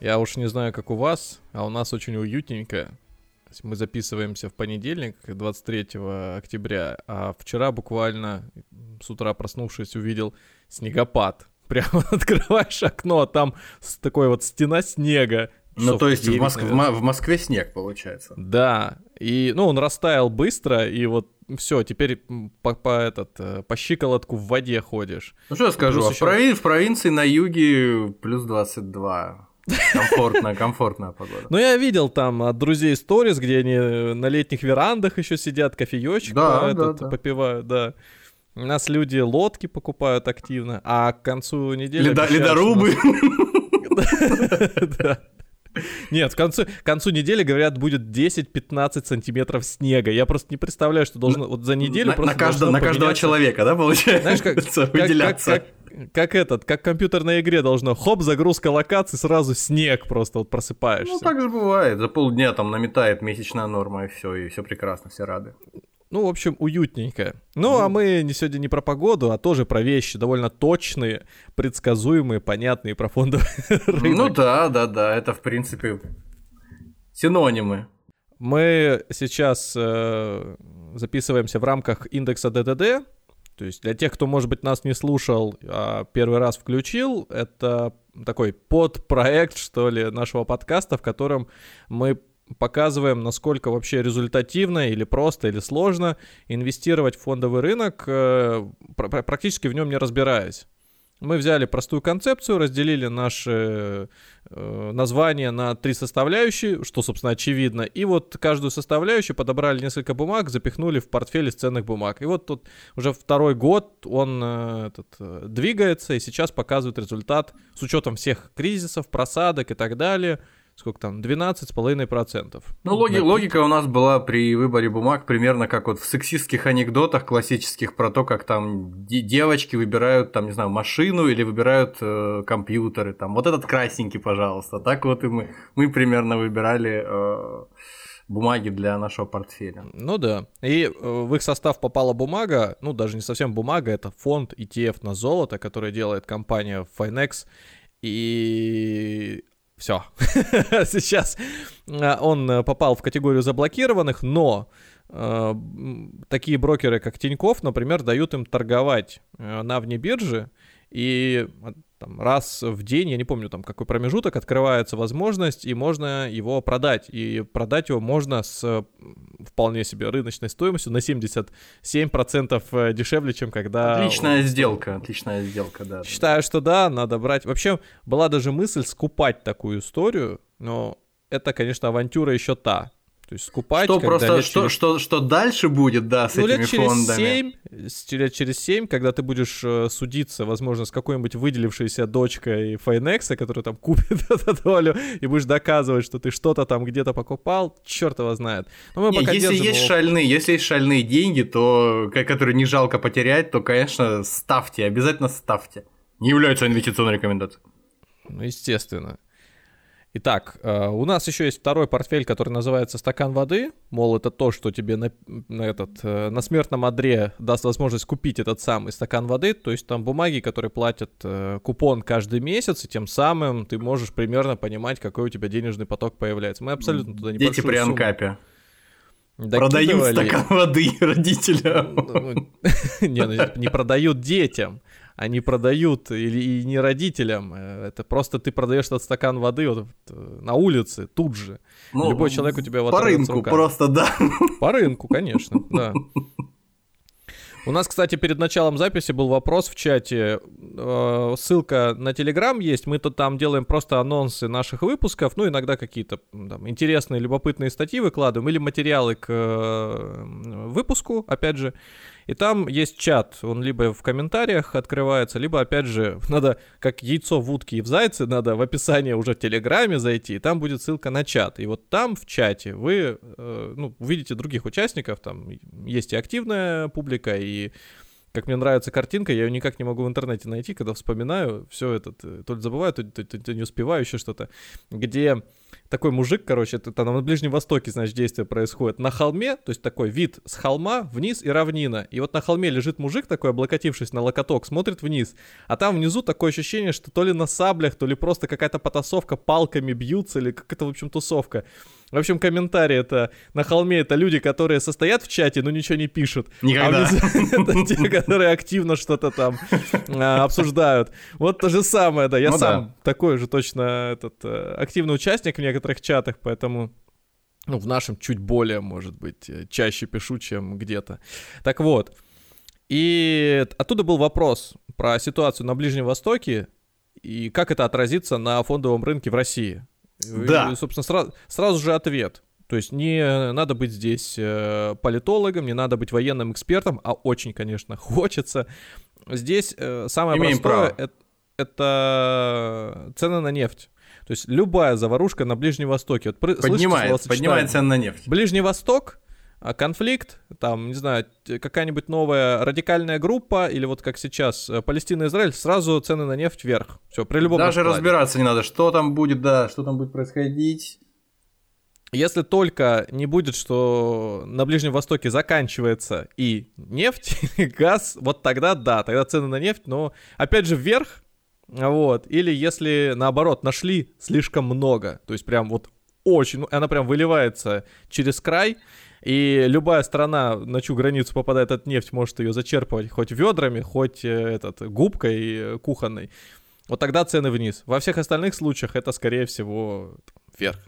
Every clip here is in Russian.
Я уж не знаю, как у вас, а у нас очень уютненько. Мы записываемся в понедельник, 23 октября, а вчера буквально с утра проснувшись увидел снегопад. Прямо открываешь окно, а там такой вот стена снега. Ну, то есть 9, в, Моск... в Москве снег, получается. Да, и, ну, он растаял быстро, и вот все, теперь по, по, этот, э, по щиколотку в воде ходишь. Ну, что я скажу, а еще... в, прови... в провинции на юге плюс 22. Комфортная, комфортная погода. Ну, я видел там от друзей сторис, где они на летних верандах еще сидят, кофеечек да, да, да. попивают, да. У нас люди лодки покупают активно, а к концу недели... Ледо, ледорубы. Да. Нет, к концу, к концу недели, говорят, будет 10-15 сантиметров снега. Я просто не представляю, что должно вот за неделю на, просто на, каждого, на каждого человека, да, получается? Знаешь, как, выделяться. Как, как, как этот, как в компьютерной игре должно. Хоп, загрузка локации, сразу снег просто вот просыпаешься. Ну, так же бывает. За полдня там наметает месячная норма, и все, и все прекрасно, все рады. Ну, в общем, уютненько. Ну, ну, а мы не сегодня не про погоду, а тоже про вещи довольно точные, предсказуемые, понятные про фондовый рынок. Ну да, да, да, это в принципе синонимы. Мы сейчас э, записываемся в рамках индекса ДДД. То есть для тех, кто, может быть, нас не слушал, а первый раз включил, это такой подпроект, что ли, нашего подкаста, в котором мы показываем, насколько вообще результативно или просто, или сложно инвестировать в фондовый рынок, э, практически в нем не разбираясь. Мы взяли простую концепцию, разделили наши э, названия на три составляющие, что, собственно, очевидно, и вот каждую составляющую подобрали несколько бумаг, запихнули в портфель из ценных бумаг. И вот тут уже второй год он э, этот, э, двигается и сейчас показывает результат с учетом всех кризисов, просадок и так далее – сколько там, 12,5%. Ну, логи, на... логика у нас была при выборе бумаг примерно как вот в сексистских анекдотах классических про то, как там девочки выбирают, там, не знаю, машину или выбирают э, компьютеры, там, вот этот красненький, пожалуйста. Так вот и мы, мы примерно выбирали... Э, бумаги для нашего портфеля. Ну да. И э, в их состав попала бумага, ну даже не совсем бумага, это фонд ETF на золото, который делает компания Finex. И все. Сейчас э, он э, попал в категорию заблокированных, но э, такие брокеры, как Тиньков, например, дают им торговать э, на вне биржи, и там, раз в день, я не помню там какой промежуток, открывается возможность, и можно его продать. И продать его можно с вполне себе рыночной стоимостью на 77% э, дешевле, чем когда... Отличная сделка, отличная сделка, да. Считаю, что да, надо брать. Вообще, была даже мысль скупать такую историю, но это, конечно, авантюра еще та. То есть скупать, что просто лет что, через... что, что дальше будет, да, с ну, этими лет через фондами. 7, лет через 7, когда ты будешь э, судиться, возможно, с какой-нибудь выделившейся дочкой Файнекса, которая там купит эту долю, и будешь доказывать, что ты что-то там где-то покупал, черт его знает. Но мы не, пока если есть его... шальные, если есть шальные деньги, то, которые не жалко потерять, то, конечно, ставьте, обязательно ставьте. Не являются инвестиционной рекомендацией. Ну, естественно. Итак, э, у нас еще есть второй портфель, который называется «Стакан воды». Мол, это то, что тебе на, на, этот, э, на смертном одре даст возможность купить этот самый стакан воды. То есть там бумаги, которые платят э, купон каждый месяц, и тем самым ты можешь примерно понимать, какой у тебя денежный поток появляется. Мы абсолютно туда не Дети при анкапе. Продают стакан воды родителям. Ну, ну, не, ну, не продают детям они продают или и не родителям. Э, это просто ты продаешь этот стакан воды вот, э, на улице тут же. Ну, Любой человек у тебя вот По рынку просто, да. По рынку, конечно, да. У нас, кстати, перед началом записи был вопрос в чате. Э, ссылка на Телеграм есть. Мы тут там делаем просто анонсы наших выпусков. Ну, иногда какие-то там, интересные, любопытные статьи выкладываем или материалы к выпуску, опять же. И там есть чат, он либо в комментариях открывается, либо, опять же, надо, как яйцо в утке и в зайце, надо в описании уже в Телеграме зайти, и там будет ссылка на чат. И вот там в чате вы э, ну, увидите других участников, там есть и активная публика, и как мне нравится картинка, я ее никак не могу в интернете найти, когда вспоминаю, все это, то ли забываю, то, то, то, то не успеваю, еще что-то, где такой мужик, короче, это там на Ближнем Востоке, значит, действие происходит, на холме, то есть такой вид с холма вниз и равнина, и вот на холме лежит мужик такой, облокотившись на локоток, смотрит вниз, а там внизу такое ощущение, что то ли на саблях, то ли просто какая-то потасовка, палками бьются, или какая-то, в общем, тусовка. В общем, комментарии это на холме это люди, которые состоят в чате, но ничего не пишут. Никогда. А это те, которые активно что-то там а, обсуждают. Вот то же самое, да. Я ну, сам да. такой же точно этот э, активный участник в некоторых чатах, поэтому ну, в нашем чуть более, может быть, э, чаще пишу, чем где-то. Так вот, и оттуда был вопрос про ситуацию на Ближнем Востоке и как это отразится на фондовом рынке в России. Да. И, собственно, сразу, сразу же ответ. То есть не надо быть здесь э, политологом, не надо быть военным экспертом, а очень, конечно, хочется. Здесь э, самое Имеем простое это, это цены на нефть. То есть любая заварушка на Ближнем Востоке. Вот, поднимает, поднимает цены на нефть. Ближний Восток, а конфликт, там, не знаю, какая-нибудь новая радикальная группа, или вот как сейчас э, Палестина и Израиль, сразу цены на нефть вверх. Все, при любом Даже раскладе. разбираться не надо, что там будет, да, что там будет происходить. Если только не будет, что на Ближнем Востоке заканчивается и нефть, и газ, вот тогда да, тогда цены на нефть, но опять же вверх, вот. Или если наоборот нашли слишком много, то есть прям вот очень, ну, она прям выливается через край, и любая страна, на чью границу попадает эта нефть, может ее зачерпывать хоть ведрами, хоть э, этот, губкой э, кухонной. Вот тогда цены вниз. Во всех остальных случаях это, скорее всего, вверх.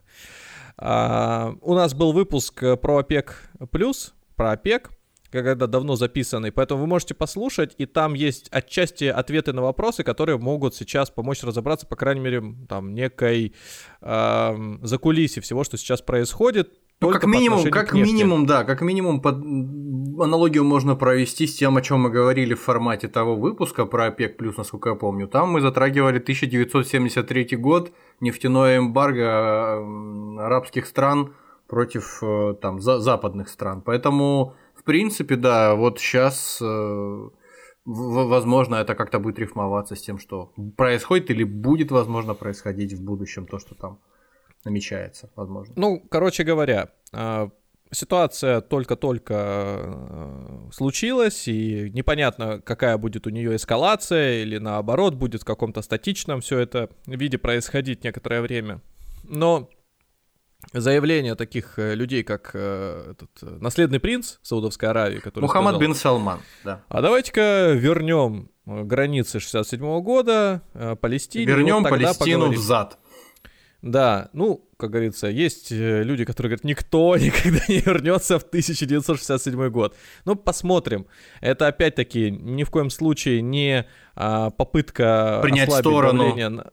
А, у нас был выпуск э, про ОПЕК+, плюс, про ОПЕК, когда давно записанный, поэтому вы можете послушать, и там есть отчасти ответы на вопросы, которые могут сейчас помочь разобраться, по крайней мере, там, некой э, закулисе всего, что сейчас происходит. Ну, как минимум, как минимум, да, как минимум под аналогию можно провести с тем, о чем мы говорили в формате того выпуска про ОПЕК+, плюс, насколько я помню. Там мы затрагивали 1973 год, нефтяное эмбарго арабских стран против э, там за западных стран. Поэтому, в принципе, да, вот сейчас э, возможно, это как-то будет рифмоваться с тем, что происходит или будет, возможно, происходить в будущем, то, что там намечается, возможно. Ну, короче говоря, а, ситуация только-только э, случилась, и непонятно, какая будет у нее эскалация, или наоборот, будет в каком-то статичном все это виде происходить некоторое время. Но заявления таких э, людей, как э, этот наследный принц Саудовской Аравии, который Мухаммад сказал, бин Салман, да. А давайте-ка вернем границы 67 -го года, Палестине. Вернем вот Палестину поговорим. взад. Да, ну, как говорится, есть э, люди, которые говорят, никто никогда не вернется в 1967 год. Ну, посмотрим. Это опять-таки ни в коем случае не а, попытка принять сторону на,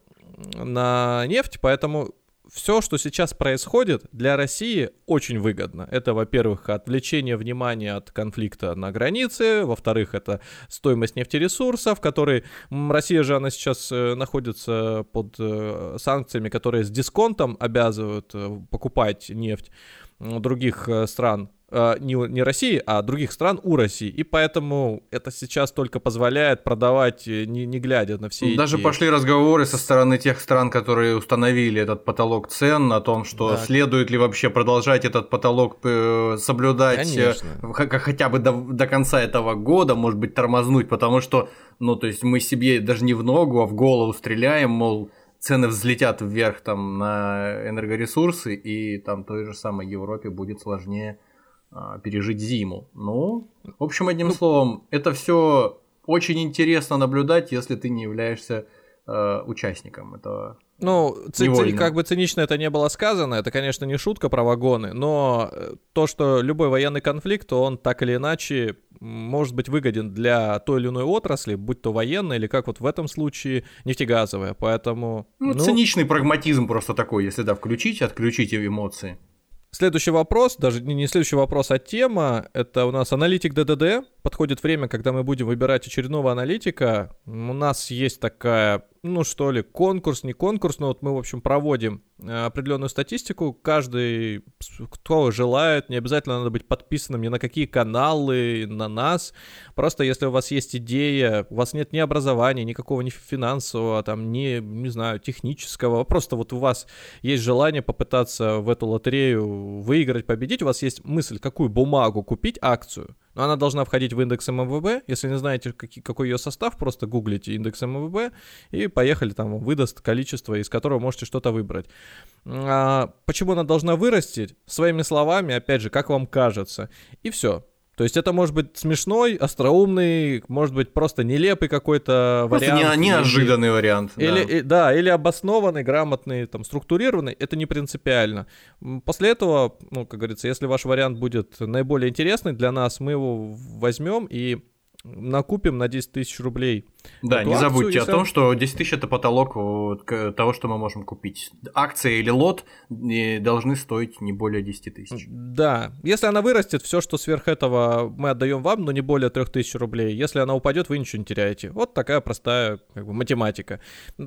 на нефть, поэтому все, что сейчас происходит, для России очень выгодно. Это, во-первых, отвлечение внимания от конфликта на границе, во-вторых, это стоимость нефтересурсов, которые... Россия же, она сейчас э, находится под э, санкциями, которые с дисконтом обязывают э, покупать нефть других стран не, не России, а других стран у России. И поэтому это сейчас только позволяет продавать, э, не, не глядя на все Даже эти... пошли разговоры со стороны тех стран, которые установили этот потолок цен, о том, что да. следует ли вообще продолжать этот потолок э, соблюдать Конечно. хотя бы до, до конца этого года, может быть, тормознуть, потому что, ну, то есть мы себе даже не в ногу, а в голову стреляем, мол, цены взлетят вверх там на энергоресурсы, и там той же самой Европе будет сложнее пережить зиму. Ну, в общем, одним ну, словом, это все очень интересно наблюдать, если ты не являешься э, участником этого. Ну, ц- ц- как бы цинично это не было сказано, это, конечно, не шутка про вагоны, но э, то, что любой военный конфликт, он так или иначе может быть выгоден для той или иной отрасли, будь то военная или, как вот в этом случае, нефтегазовая, поэтому... Ну, ну... циничный прагматизм просто такой, если, да, включить, отключить эмоции. Следующий вопрос, даже не следующий вопрос, а тема, это у нас аналитик ДДД. Подходит время, когда мы будем выбирать очередного аналитика. У нас есть такая ну что ли, конкурс, не конкурс, но вот мы, в общем, проводим э, определенную статистику. Каждый, кто желает, не обязательно надо быть подписанным ни на какие каналы, на нас. Просто если у вас есть идея, у вас нет ни образования, никакого ни финансового, там, ни, не знаю, технического, просто вот у вас есть желание попытаться в эту лотерею выиграть, победить, у вас есть мысль, какую бумагу купить, акцию – но она должна входить в индекс МВБ. Если не знаете, какой, какой ее состав, просто гуглите индекс МВБ и поехали, там выдаст количество, из которого можете что-то выбрать. А, почему она должна вырасти? Своими словами, опять же, как вам кажется. И все. То есть это может быть смешной, остроумный, может быть просто нелепый какой-то вариант. Не, неожиданный или, вариант. Или, да. И, да, или обоснованный, грамотный, там, структурированный. Это не принципиально. После этого, ну, как говорится, если ваш вариант будет наиболее интересный для нас, мы его возьмем и накупим на 10 тысяч рублей. Да, не забудьте о том, что 10 тысяч это потолок того, что мы можем купить. Акция или лот должны стоить не более 10 тысяч. Да, если она вырастет, все, что сверх этого мы отдаем вам, но не более 3 тысяч рублей. Если она упадет, вы ничего не теряете. Вот такая простая как бы, математика.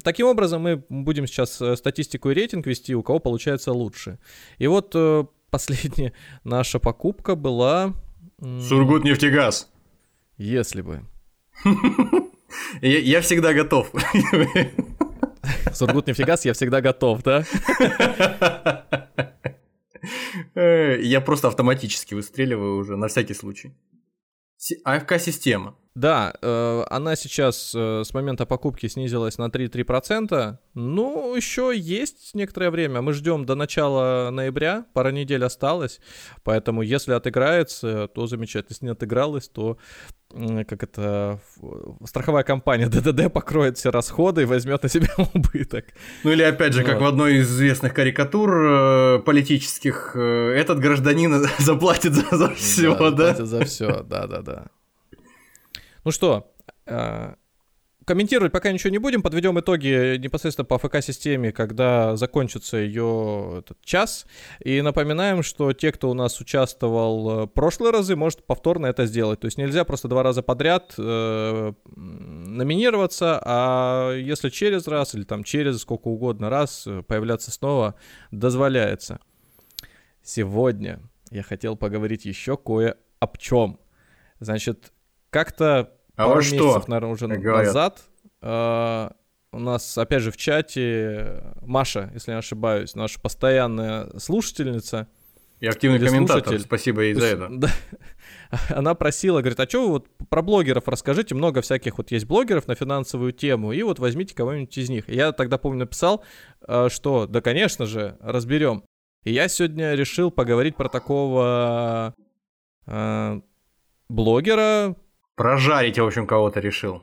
Таким образом, мы будем сейчас э, статистику и рейтинг вести, у кого получается лучше. И вот э, последняя наша покупка была... Сургут нефтегаз. Если бы. Я, я всегда готов. Сургут нефтегаз, я всегда готов, да? Я просто автоматически выстреливаю уже на всякий случай. АФК-система. Да, э, она сейчас э, с момента покупки снизилась на 3,3%. Ну, еще есть некоторое время. Мы ждем до начала ноября, пара недель осталось. Поэтому, если отыграется, то замечательно. Если не отыгралась, то как это страховая компания ДДД покроет все расходы и возьмет на себя убыток. Ну или опять же, вот. как в одной из известных карикатур э, политических, э, этот гражданин заплатит за, за все, да? да? Заплатит за все, да, да, да. Ну что, э, комментировать пока ничего не будем, подведем итоги непосредственно по ФК-системе, когда закончится ее этот час. И напоминаем, что те, кто у нас участвовал в прошлые разы, может повторно это сделать. То есть нельзя просто два раза подряд э, номинироваться, а если через раз или там через сколько угодно раз появляться снова, дозволяется. Сегодня я хотел поговорить еще кое об чем. Значит, как-то а пару что? месяцев, наверное, уже назад э, у нас, опять же, в чате Маша, если не ошибаюсь, наша постоянная слушательница. И активный комментатор, слушатель, спасибо ей за это. Да, она просила, говорит, а что вы вот про блогеров расскажите, много всяких вот есть блогеров на финансовую тему, и вот возьмите кого-нибудь из них. я тогда, помню, написал, э, что, да, конечно же, разберем. И я сегодня решил поговорить про такого э, блогера, Прожарить, в общем, кого-то решил.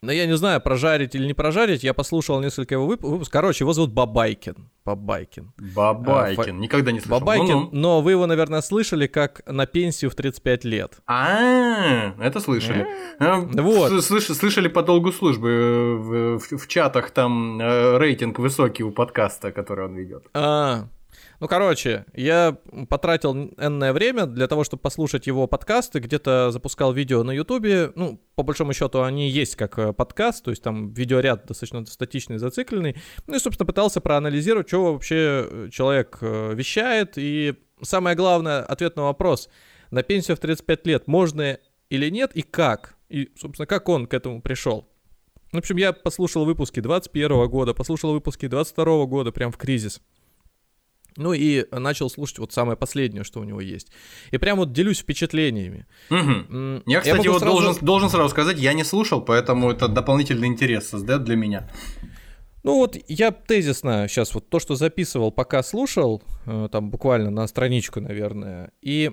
Ну, я не знаю, прожарить или не прожарить. Я послушал несколько его вып- выпусков. Короче, его зовут Бабайкин. Бабайкин. Бабайкин. А, фа... Никогда не слышал. Бабайкин, ну -ну. но вы его, наверное, слышали как на пенсию в 35 лет. А, это слышали. А, вот. Слышали по долгу службы э, в чатах там э, рейтинг высокий у подкаста, который он ведет. А, ну, короче, я потратил энное время для того, чтобы послушать его подкасты, где-то запускал видео на Ютубе. Ну, по большому счету, они есть как э, подкаст, то есть там видеоряд достаточно статичный, зацикленный. Ну и, собственно, пытался проанализировать, что вообще э, человек э, вещает. И самое главное, ответ на вопрос. На пенсию в 35 лет можно или нет, и как? И, собственно, как он к этому пришел? В общем, я послушал выпуски 21 года, послушал выпуски 22 года, прям в кризис. Ну и начал слушать вот самое последнее, что у него есть. И прям вот делюсь впечатлениями. Угу. Я, кстати, я вот сразу... должен, должен сразу сказать, я не слушал, поэтому это дополнительный интерес создает для меня. Ну вот я тезисно сейчас вот то, что записывал, пока слушал, э, там буквально на страничку, наверное, и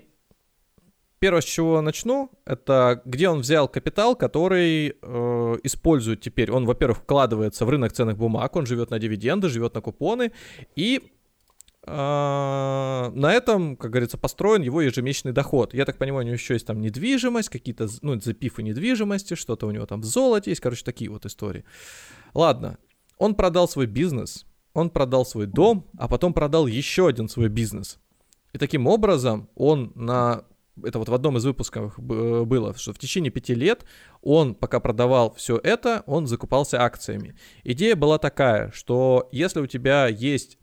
первое, с чего начну, это где он взял капитал, который э, использует теперь. Он, во-первых, вкладывается в рынок ценных бумаг, он живет на дивиденды, живет на купоны, и на этом, как говорится, построен его ежемесячный доход. Я так понимаю, у него еще есть там недвижимость, какие-то, ну, запифы недвижимости, что-то у него там в золоте есть, короче, такие вот истории. Ладно, он продал свой бизнес, он продал свой дом, а потом продал еще один свой бизнес. И таким образом он на это вот в одном из выпусков было, что в течение пяти лет он, пока продавал все это, он закупался акциями. Идея была такая, что если у тебя есть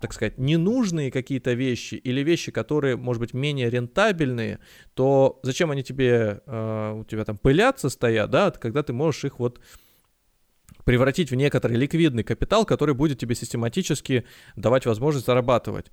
так сказать, ненужные какие-то вещи или вещи, которые, может быть, менее рентабельные, то зачем они тебе, э, у тебя там пылятся стоят, да, когда ты можешь их вот превратить в некоторый ликвидный капитал, который будет тебе систематически давать возможность зарабатывать.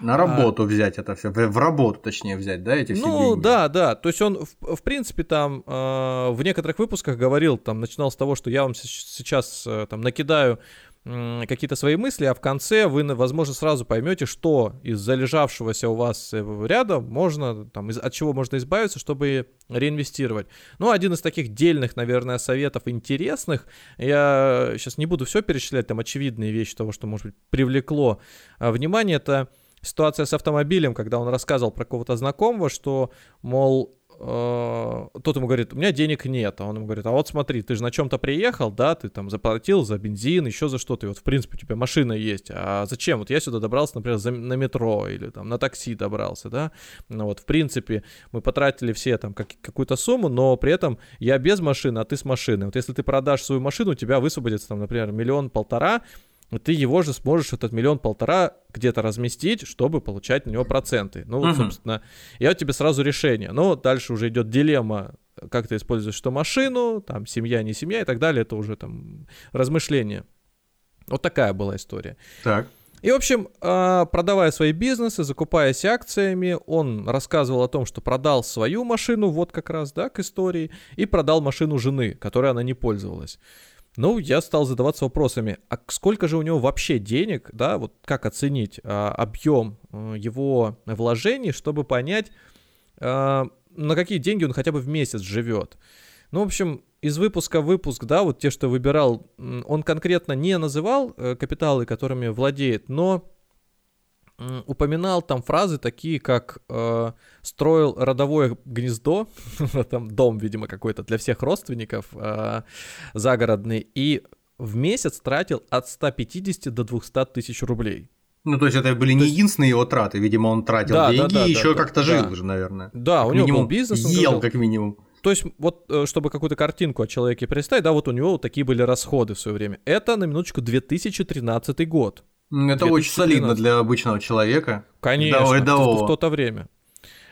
На работу а, взять это все, в, в работу точнее взять, да, эти все Ну деньги? да, да, то есть он в, в принципе там э, в некоторых выпусках говорил, там начинал с того, что я вам сейчас э, там накидаю какие-то свои мысли, а в конце вы, возможно, сразу поймете, что из залежавшегося у вас э, ряда можно, там, из, от чего можно избавиться, чтобы реинвестировать. Ну, один из таких дельных, наверное, советов интересных, я сейчас не буду все перечислять, там очевидные вещи того, что, может быть, привлекло а, внимание, это ситуация с автомобилем, когда он рассказывал про кого-то знакомого, что, мол, тот ему говорит, у меня денег нет. А он ему говорит, а вот смотри, ты же на чем-то приехал, да, ты там заплатил за бензин, еще за что-то, и вот в принципе у тебя машина есть. А зачем? Вот я сюда добрался, например, за, на метро или там на такси добрался, да. Ну вот в принципе мы потратили все там как, какую-то сумму, но при этом я без машины, а ты с машиной. Вот если ты продашь свою машину, у тебя высвободится там, например, миллион-полтора, ты его же сможешь этот миллион-полтора где-то разместить, чтобы получать на него проценты. Ну, вот, uh-huh. собственно, я тебе сразу решение. Но дальше уже идет дилемма, как ты используешь что машину, там, семья, не семья и так далее. Это уже там размышления. Вот такая была история. Так. И, в общем, а, продавая свои бизнесы, закупаясь акциями, он рассказывал о том, что продал свою машину, вот как раз, да, к истории, и продал машину жены, которой она не пользовалась. Ну, я стал задаваться вопросами, а сколько же у него вообще денег, да, вот как оценить а, объем а, его вложений, чтобы понять, а, на какие деньги он хотя бы в месяц живет. Ну, в общем, из выпуска в выпуск, да, вот те, что выбирал, он конкретно не называл э, капиталы, которыми владеет, но упоминал там фразы такие, как э, строил родовое гнездо, там дом, видимо, какой-то для всех родственников э, загородный, и в месяц тратил от 150 до 200 тысяч рублей. Ну, то есть это были не единственные его траты, видимо, он тратил да, деньги да, да, и еще да, как-то да, жил да. же, наверное. Да, как у него был бизнес. Ел, говорил. как минимум. То есть, вот, э, чтобы какую-то картинку о человеке представить, да, вот у него вот такие были расходы в свое время. Это, на минуточку, 2013 год. Это очень солидно для обычного человека. Конечно, в, в то-то время.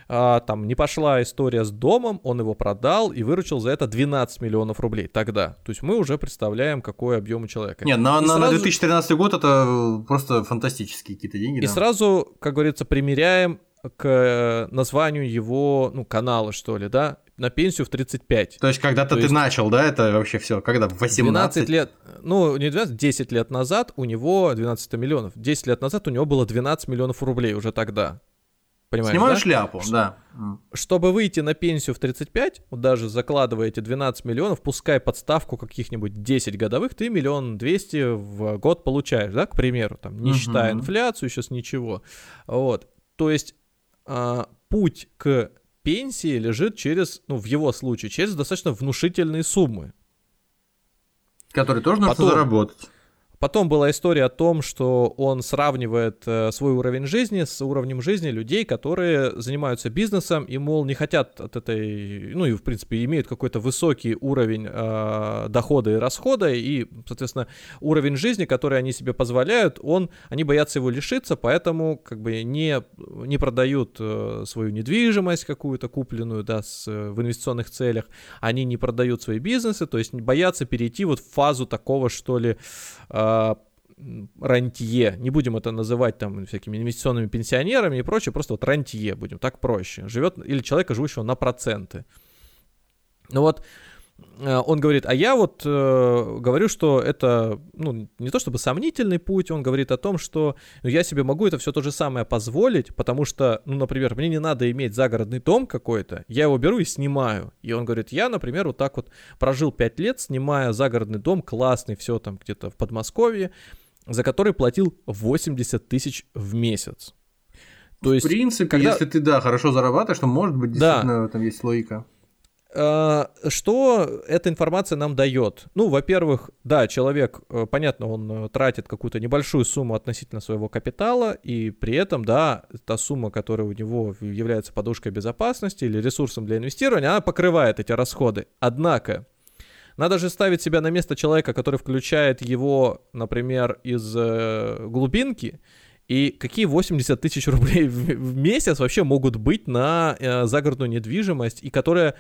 А, там не пошла история с домом, он его продал и выручил за это 12 миллионов рублей тогда. То есть мы уже представляем, какой объем у человека. Нет, на, на, сразу... на 2013 год это просто фантастические какие-то деньги. И да. сразу, как говорится, примеряем к э, названию его, ну, канала, что ли, да, на пенсию в 35. То есть когда-то ты есть... начал, да, это вообще все, когда в 18? 12 лет, ну, не 12, 10 лет назад у него 12 миллионов. 10 лет назад у него было 12 миллионов рублей уже тогда. Понимаешь, Снимаю да? шляпу, Ш- да. Чтобы выйти на пенсию в 35, вот даже закладывая эти 12 миллионов, пускай подставку каких-нибудь 10 годовых, ты миллион двести в год получаешь, да, к примеру, там, не угу. считая инфляцию, сейчас ничего. Вот, то есть а, путь к пенсии лежит через, ну, в его случае, через достаточно внушительные суммы. Которые тоже нужно Потом, заработать. Потом была история о том, что он сравнивает э, свой уровень жизни с уровнем жизни людей, которые занимаются бизнесом и, мол, не хотят от этой, ну и, в принципе, имеют какой-то высокий уровень э, дохода и расхода, и, соответственно, уровень жизни, который они себе позволяют, он, они боятся его лишиться, поэтому как бы не, не продают э, свою недвижимость какую-то купленную, да, с, в инвестиционных целях, они не продают свои бизнесы, то есть боятся перейти вот в фазу такого, что ли, э, рантье, не будем это называть там всякими инвестиционными пенсионерами и прочее, просто вот рантье будем, так проще, живет, или человека, живущего на проценты. Ну вот, Э, он говорит, а я вот э, говорю, что это, ну, не то чтобы сомнительный путь, он говорит о том, что ну, я себе могу это все то же самое позволить, потому что, ну, например, мне не надо иметь загородный дом какой-то, я его беру и снимаю. И он говорит, я, например, вот так вот прожил 5 лет, снимая загородный дом, классный, все там где-то в Подмосковье, за который платил 80 тысяч в месяц. То есть, в принципе, когда... если ты, да, хорошо зарабатываешь, то, может быть, действительно да. там есть логика. Э, что эта информация нам дает? Ну, во-первых, да, человек, э, понятно, он э, тратит какую-то небольшую сумму относительно своего капитала, и при этом, да, та сумма, которая у него является подушкой безопасности или ресурсом для инвестирования, она покрывает эти расходы. Однако, надо же ставить себя на место человека, который включает его, например, из э, глубинки, и какие 80 тысяч рублей в, месяц вообще могут быть на э, загородную недвижимость, и которая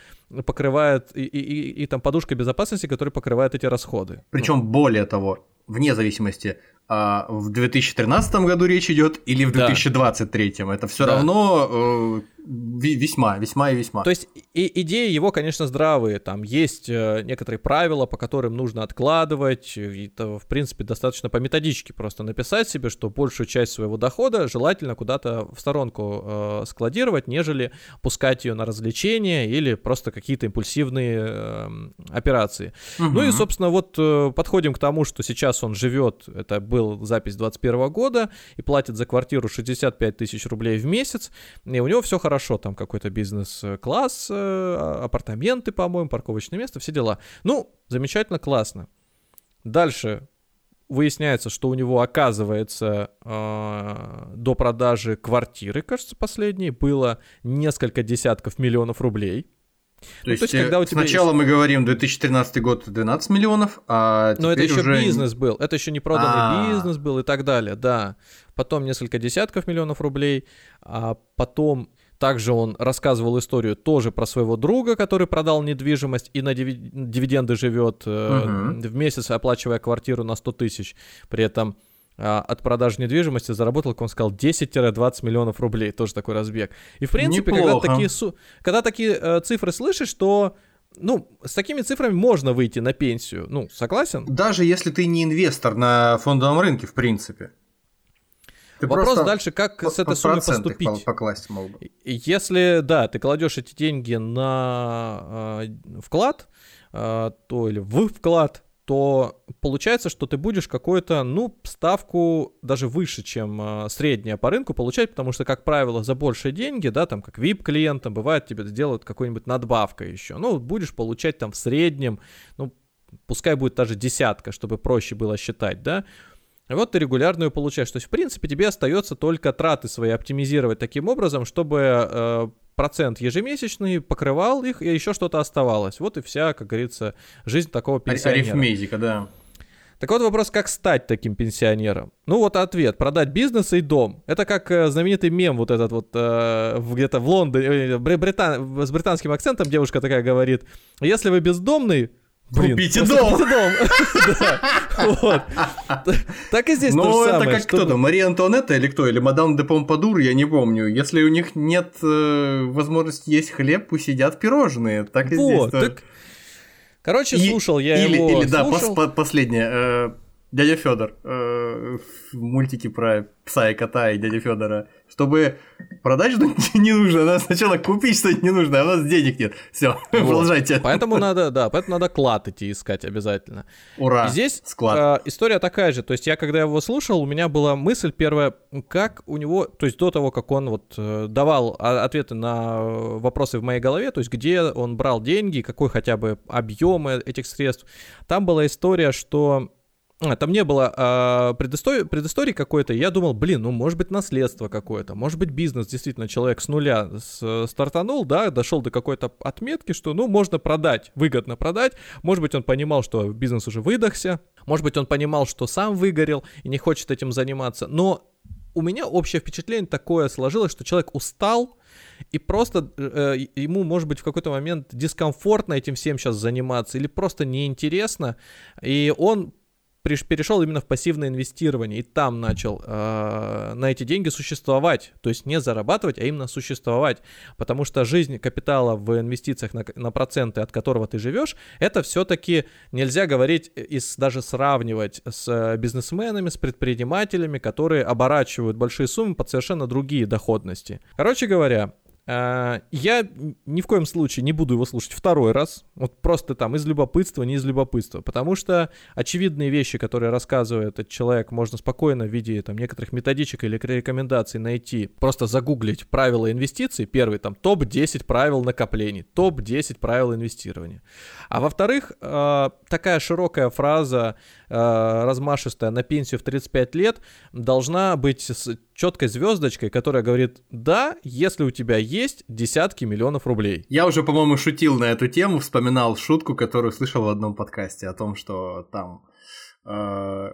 покрывает, и, и, и, и там подушка безопасности, которая покрывает эти расходы. Причем ну. более того, вне зависимости, а в 2013 году речь идет или в 2023, да. это все да. равно э, Весьма, весьма и весьма. То есть и, идеи его, конечно, здравые. Там есть э, некоторые правила, по которым нужно откладывать. Это, в принципе, достаточно по методичке просто написать себе, что большую часть своего дохода желательно куда-то в сторонку э, складировать, нежели пускать ее на развлечения или просто какие-то импульсивные э, операции. Угу. Ну и, собственно, вот э, подходим к тому, что сейчас он живет, это был запись 21 года, и платит за квартиру 65 тысяч рублей в месяц, и у него все хорошо хорошо, там какой-то бизнес-класс, э, а, апартаменты, по-моему, парковочное место, все дела. Ну, замечательно, классно. Дальше выясняется, что у него, оказывается, э, до продажи квартиры, кажется, последней, было несколько десятков миллионов рублей. То, ну, есть, то есть, когда у тебя сначала есть... мы говорим 2013 год 12 миллионов, а Но это еще уже... бизнес был, это еще не проданный А-а-а. бизнес был и так далее, да. Потом несколько десятков миллионов рублей, а потом также он рассказывал историю тоже про своего друга, который продал недвижимость и на дивиденды живет uh-huh. в месяц, оплачивая квартиру на 100 тысяч. При этом а, от продажи недвижимости заработал, как он сказал, 10-20 миллионов рублей. Тоже такой разбег. И в принципе, когда такие, когда такие э, цифры слышишь, то ну, с такими цифрами можно выйти на пенсию. Ну, согласен? Даже если ты не инвестор на фондовом рынке, в принципе. Ты Вопрос дальше, как с этой суммой поступить. Покласть мог бы. Если, да, ты кладешь эти деньги на э, вклад, э, то или в вклад, то получается, что ты будешь какую-то, ну, ставку даже выше, чем э, средняя по рынку получать, потому что, как правило, за большие деньги, да, там, как VIP-клиентам, бывает, тебе сделают какую-нибудь надбавка еще. Ну, будешь получать там в среднем, ну, пускай будет даже десятка, чтобы проще было считать, да, вот ты регулярную получаешь. То есть, в принципе, тебе остается только траты свои оптимизировать таким образом, чтобы э, процент ежемесячный покрывал их, и еще что-то оставалось. Вот и вся, как говорится, жизнь такого пенсионера. Арифметика, да. Так вот вопрос, как стать таким пенсионером? Ну вот ответ, продать бизнес и дом. Это как э, знаменитый мем вот этот вот э, где-то в Лондоне, э, британ, с британским акцентом девушка такая говорит, если вы бездомный, Блин, купите дом. Купите дом. Вот. Так и здесь Ну, это как кто-то, Мария Антуанетта или кто, или мадам де Помпадур, я не помню. Если у них нет э, возможности есть хлеб, пусть едят пиражные. Так и здесь. Так... Короче, слушал я его. Или, да, последнее. Э, дядя Федор э, в мультике про пса и кота и дядя Федора, чтобы продать что-нибудь не нужно, надо сначала купить что-нибудь ненужное, а у нас денег нет. Все, вот. продолжайте. Поэтому надо, да, поэтому надо клад идти искать обязательно. Ура! И здесь склад. Э, история такая же. То есть я, когда его слушал, у меня была мысль первая, как у него, то есть до того, как он вот э, давал ответы на вопросы в моей голове, то есть где он брал деньги, какой хотя бы объем этих средств, там была история, что а, там не было а, предыстории, предыстории какой-то, я думал, блин, ну может быть наследство какое-то, может быть бизнес, действительно, человек с нуля с, стартанул, да, дошел до какой-то отметки, что, ну, можно продать, выгодно продать, может быть он понимал, что бизнес уже выдохся, может быть он понимал, что сам выгорел и не хочет этим заниматься, но у меня общее впечатление такое сложилось, что человек устал, и просто э, ему, может быть, в какой-то момент дискомфортно этим всем сейчас заниматься, или просто неинтересно, и он перешел именно в пассивное инвестирование и там начал э, на эти деньги существовать, то есть не зарабатывать, а именно существовать, потому что жизнь капитала в инвестициях на, на проценты, от которого ты живешь, это все-таки нельзя говорить и даже сравнивать с бизнесменами, с предпринимателями, которые оборачивают большие суммы под совершенно другие доходности. Короче говоря, Э, я ни в коем случае не буду его слушать второй раз, вот просто там из любопытства, не из любопытства, потому что очевидные вещи, которые рассказывает этот человек, можно спокойно в виде там некоторых методичек или рекомендаций найти, просто загуглить правила инвестиций, первый там топ-10 правил накоплений, топ-10 правил инвестирования. А во-вторых, э, такая широкая фраза Э, размашистая на пенсию в 35 лет должна быть четкой звездочкой, которая говорит, да, если у тебя есть десятки миллионов рублей. Я уже, по-моему, шутил на эту тему, вспоминал шутку, которую слышал в одном подкасте о том, что там э,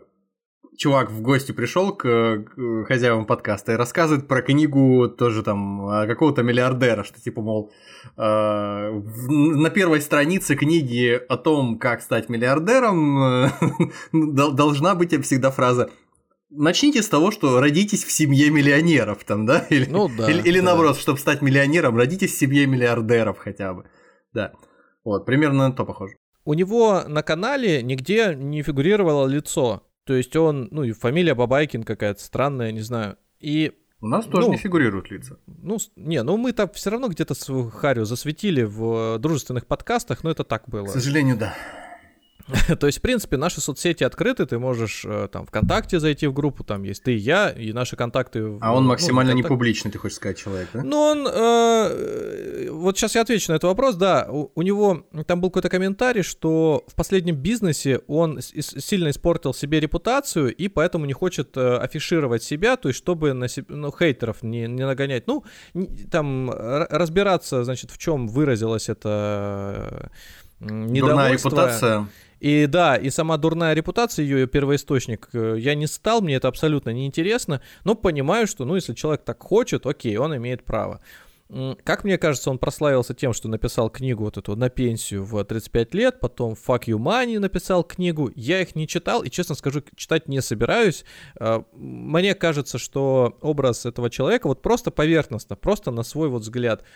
чувак в гости пришел к, к хозяевам подкаста и рассказывает про книгу тоже там какого-то миллиардера, что типа, мол, э, в, на первой странице книги о том, как стать миллиардером, э, должна быть всегда фраза Начните с того, что родитесь в семье миллионеров, там, да? Или, ну, да, или, или да. наоборот, чтобы стать миллионером, родитесь в семье миллиардеров хотя бы. Да. Вот, примерно на то похоже. У него на канале нигде не фигурировало лицо. То есть он, ну и фамилия Бабайкин какая-то странная, не знаю. И у нас тоже ну, не фигурируют лица. Ну, не, ну мы там все равно где-то свою Харю засветили в дружественных подкастах, но это так было. К сожалению, да. То есть, в принципе, наши соцсети открыты, ты можешь э, там ВКонтакте зайти в группу, там есть ты и я, и наши контакты. А он ну, максимально ну, не публичный, ты хочешь сказать, человек, да? Ну, он, э, вот сейчас я отвечу на этот вопрос, да, у, него там был какой-то комментарий, что в последнем бизнесе он сильно испортил себе репутацию, и поэтому не хочет э, афишировать себя, то есть, чтобы на ну, хейтеров не, не нагонять. Ну, там разбираться, значит, в чем выразилась это э, недовольство. Дурная репутация. И да, и сама дурная репутация, ее первоисточник, э, я не стал, мне это абсолютно неинтересно, но понимаю, что, ну, если человек так хочет, окей, он имеет право. Как мне кажется, он прославился тем, что написал книгу вот эту на пенсию в 35 лет, потом Fuck You Money написал книгу. Я их не читал и, честно скажу, читать не собираюсь. Э, мне кажется, что образ этого человека вот просто поверхностно, просто на свой вот взгляд –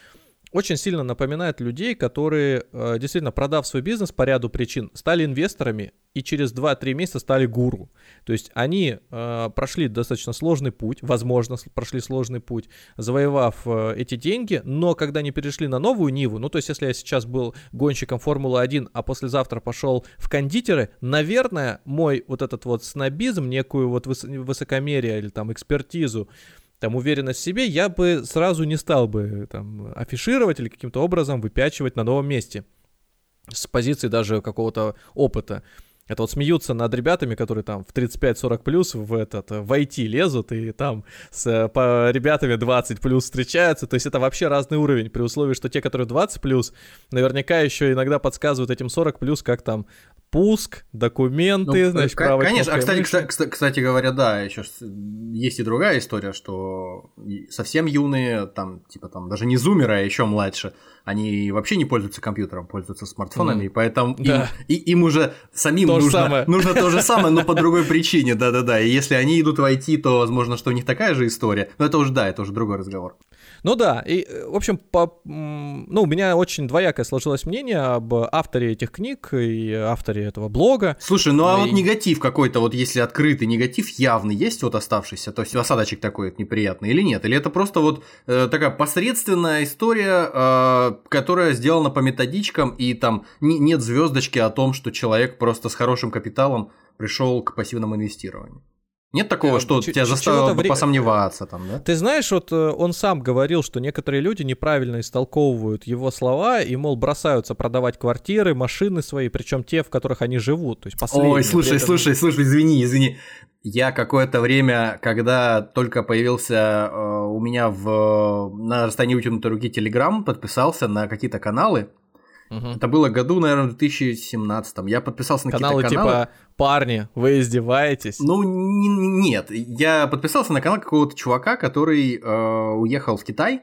очень сильно напоминает людей, которые, э, действительно, продав свой бизнес по ряду причин, стали инвесторами и через 2-3 месяца стали гуру. То есть они э, прошли достаточно сложный путь, возможно, прошли сложный путь, завоевав э, эти деньги, но когда они перешли на новую Ниву, ну то есть если я сейчас был гонщиком Формулы-1, а послезавтра пошел в кондитеры, наверное, мой вот этот вот снобизм, некую вот выс- высокомерие или там экспертизу, там уверенность в себе, я бы сразу не стал бы там афишировать или каким-то образом выпячивать на новом месте с позиции даже какого-то опыта. Это вот смеются над ребятами, которые там в 35-40 плюс в этот в IT лезут и там с по ребятами 20 плюс встречаются. То есть это вообще разный уровень при условии, что те, которые 20 плюс, наверняка еще иногда подсказывают этим 40 плюс, как там пуск, документы, ну, значит, правой Конечно, а кстати, кстати, кстати говоря, да, еще есть и другая история, что совсем юные, там, типа там, даже не зумеры, а еще младше, они вообще не пользуются компьютером, пользуются смартфонами, mm. и поэтому да. им, и, им уже самим то нужно, нужно то же самое, но по другой причине, да-да-да. И если они идут в IT, то, возможно, что у них такая же история. Но это уже, да, это уже другой разговор. Ну да, и, в общем, по, ну, у меня очень двоякое сложилось мнение об авторе этих книг и авторе этого блога. Слушай, ну а и... вот негатив какой-то, вот если открытый негатив явный есть вот оставшийся, то есть осадочек такой вот неприятный или нет? Или это просто вот э, такая посредственная история, э, которая сделана по методичкам и там не, нет звездочки о том, что человек просто с хорошим капиталом пришел к пассивному инвестированию? Нет такого, э, что Ч- тебя заставило вре... посомневаться там, да? Ты знаешь, вот э, он сам говорил, что некоторые люди неправильно истолковывают его слова и, мол, бросаются продавать квартиры, машины свои, причем те, в которых они живут. То есть последние. Ой, слушай, этом... слушай, слушай, извини, извини. Я какое-то время, когда только появился э, у меня в, на расстоянии вытянутой руки Телеграм, подписался на какие-то каналы, Угу. Это было году, наверное, в 2017. Я подписался на каналы какие-то каналы. типа «Парни, вы издеваетесь?» Ну, нет. Я подписался на канал какого-то чувака, который э, уехал в Китай.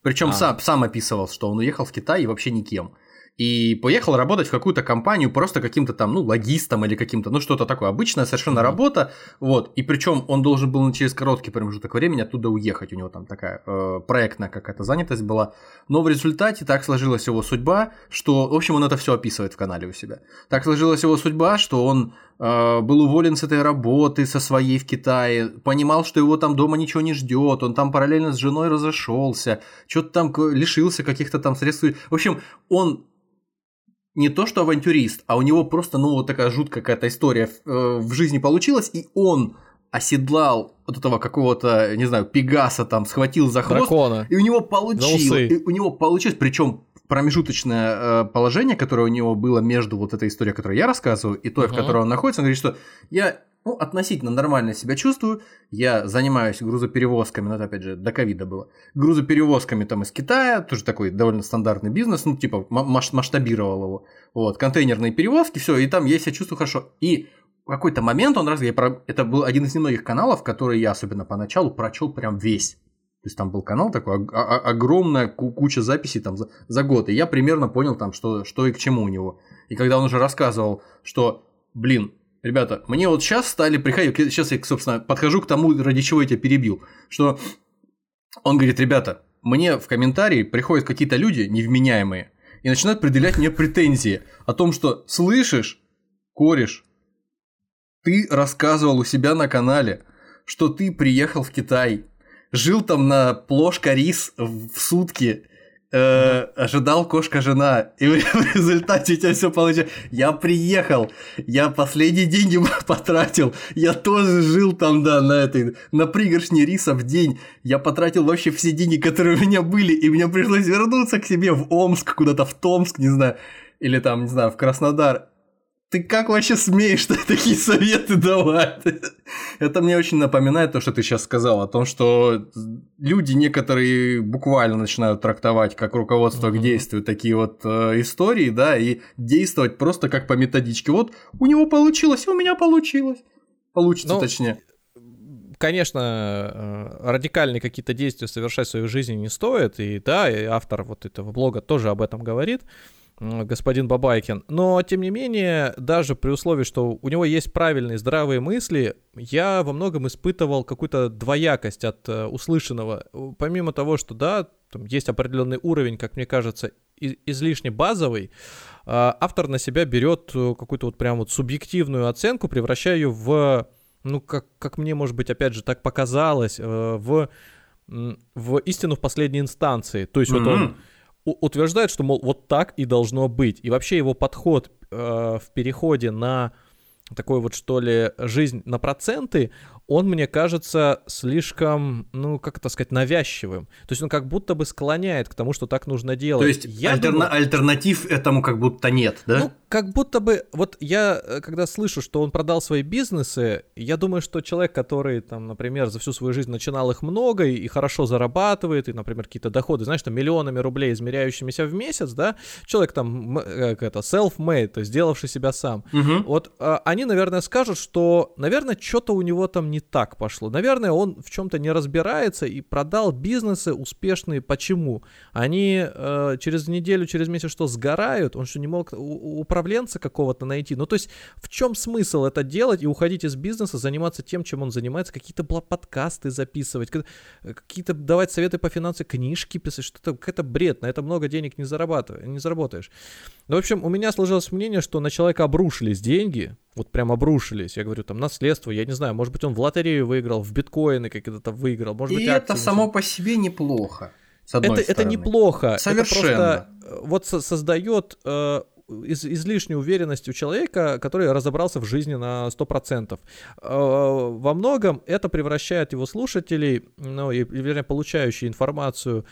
Причем а. сам, сам описывал, что он уехал в Китай и вообще никем. И поехал работать в какую-то компанию просто каким-то там, ну, логистом или каким-то, ну, что-то такое, обычная совершенно mm-hmm. работа, вот, и причем он должен был через короткий промежуток времени оттуда уехать, у него там такая э, проектная какая-то занятость была, но в результате так сложилась его судьба, что, в общем, он это все описывает в канале у себя, так сложилась его судьба, что он э, был уволен с этой работы, со своей в Китае, понимал, что его там дома ничего не ждет, он там параллельно с женой разошелся, что-то там лишился каких-то там средств, в общем, он не то что авантюрист, а у него просто, ну, вот такая жуткая какая-то история э, в жизни получилась, и он оседлал вот этого какого-то, не знаю, пегаса там, схватил за хвост, Дракона. и у него получилось, и у него получилось, причем промежуточное э, положение, которое у него было между вот этой историей, которую я рассказываю, и той, uh-huh. в которой он находится, он говорит, что я ну, относительно нормально себя чувствую. Я занимаюсь грузоперевозками, ну, это опять же до ковида было. Грузоперевозками там из Китая, тоже такой довольно стандартный бизнес, ну, типа масштабировал его. Вот, контейнерные перевозки, все, и там я себя чувствую хорошо. И в какой-то момент он раз, я про... это был один из немногих каналов, который я особенно поначалу прочел прям весь. То есть там был канал такой, огромная куча записей там за, за год. И я примерно понял там, что, что и к чему у него. И когда он уже рассказывал, что, блин, Ребята, мне вот сейчас стали приходить, сейчас я, собственно, подхожу к тому, ради чего я тебя перебил, что он говорит, ребята, мне в комментарии приходят какие-то люди невменяемые и начинают предъявлять мне претензии о том, что слышишь, кореш, ты рассказывал у себя на канале, что ты приехал в Китай, жил там на плошка рис в сутки, э, ожидал кошка-жена, и в результате у тебя все получилось. Я приехал, я последние деньги потратил, я тоже жил там, да, на этой, на пригоршне риса в день. Я потратил вообще все деньги, которые у меня были, и мне пришлось вернуться к себе в Омск, куда-то в Томск, не знаю, или там, не знаю, в Краснодар ты как вообще смеешь такие советы давать? Это мне очень напоминает то, что ты сейчас сказал, о том, что люди некоторые буквально начинают трактовать как руководство к действию такие вот э, истории, да, и действовать просто как по методичке. Вот у него получилось, у меня получилось. Получится ну, точнее. Конечно, э, радикальные какие-то действия совершать в своей жизни не стоит, и да, и автор вот этого блога тоже об этом говорит господин Бабайкин. Но, тем не менее, даже при условии, что у него есть правильные, здравые мысли, я во многом испытывал какую-то двоякость от э, услышанного. Помимо того, что, да, там есть определенный уровень, как мне кажется, излишне базовый, э, автор на себя берет э, какую-то вот прям вот субъективную оценку, превращая ее в, ну, как, как мне, может быть, опять же, так показалось, э, в, в истину в последней инстанции. То есть mm-hmm. вот он утверждает, что, мол, вот так и должно быть. И вообще его подход э, в переходе на такой вот, что ли, жизнь на проценты, он, мне кажется, слишком, ну, как это сказать, навязчивым. То есть он как будто бы склоняет к тому, что так нужно делать. То есть я альтерна- думаю, альтернатив этому как будто нет, да? Ну, как будто бы, вот я, э, когда слышу, что он продал свои бизнесы, я думаю, что человек, который, там, например, за всю свою жизнь начинал их много и, и хорошо зарабатывает, и, например, какие-то доходы, знаешь, там, миллионами рублей, измеряющимися в месяц, да, человек там, как это, self-made, то есть сделавший себя сам, угу. вот а, они, наверное, скажут, что, наверное, что-то у него там не так пошло. Наверное, он в чем-то не разбирается и продал бизнесы успешные. Почему? Они э, через неделю, через месяц что, сгорают? Он что, не мог управленца какого-то найти? Ну, то есть, в чем смысл это делать и уходить из бизнеса, заниматься тем, чем он занимается, какие-то подкасты записывать, какие-то давать советы по финансам, книжки писать, что-то, какой-то бред, на это много денег не, зарабатываешь, не заработаешь. Ну, в общем, у меня сложилось мнение, что на человека обрушились деньги, вот прям обрушились. Я говорю, там, наследство, я не знаю, может быть, он в лотерею выиграл, в биткоины какие-то выиграл, может И быть, это само по себе неплохо. С одной это, стороны. это неплохо. Совершенно. Это просто э, вот создает э, из, излишнюю уверенность у человека, который разобрался в жизни на 100%. Э, во многом это превращает его слушателей, ну, и, вернее, получающие информацию,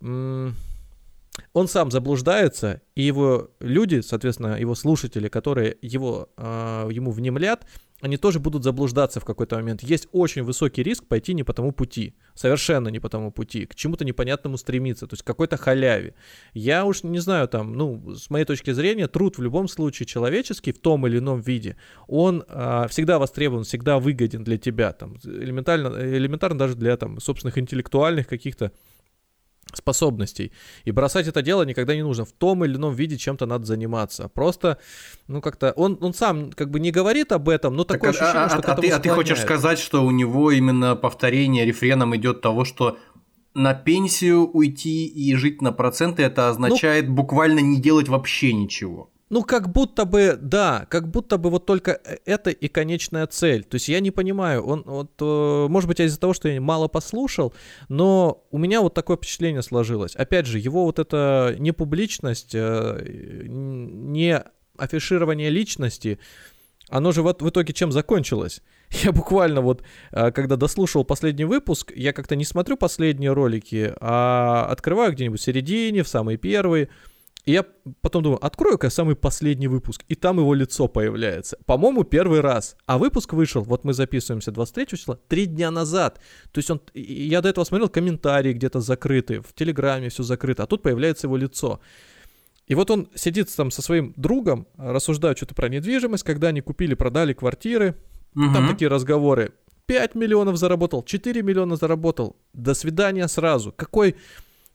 он сам заблуждается, и его люди, соответственно, его слушатели, которые его, э, ему внемлят, они тоже будут заблуждаться в какой-то момент. Есть очень высокий риск пойти не по тому пути, совершенно не по тому пути, к чему-то непонятному стремиться, то есть к какой-то халяве. Я уж не знаю, там, ну, с моей точки зрения, труд в любом случае человеческий в том или ином виде, он э, всегда востребован, всегда выгоден для тебя, там, элементарно, элементарно даже для, там, собственных интеллектуальных каких-то способностей. И бросать это дело никогда не нужно. В том или ином виде чем-то надо заниматься. Просто, ну как-то, он, он сам как бы не говорит об этом, но такое Так, ощущение, а, что а- к а этому ты, а ты хочешь склоняет. сказать, что у него именно повторение рефреном идет того, что на пенсию уйти и жить на проценты, это означает буквально не делать вообще ничего. Ну, как будто бы, да, как будто бы вот только э- это и конечная цель. То есть я не понимаю, он, вот, э, может быть, из-за того, что я мало послушал, но у меня вот такое впечатление сложилось. Опять же, его вот эта непубличность, э, не афиширование личности, оно же вот в итоге чем закончилось? Я буквально вот, когда дослушал последний выпуск, я как-то не смотрю последние ролики, а открываю где-нибудь в середине, в самый первый, и я потом думаю, открою-ка самый последний выпуск, и там его лицо появляется. По-моему, первый раз. А выпуск вышел, вот мы записываемся 23 числа, три дня назад. То есть он, я до этого смотрел комментарии где-то закрыты, в Телеграме все закрыто, а тут появляется его лицо. И вот он сидит там со своим другом, рассуждают что-то про недвижимость, когда они купили, продали квартиры, там Мгм. такие разговоры. 5 миллионов заработал, 4 миллиона заработал. До свидания сразу. Какой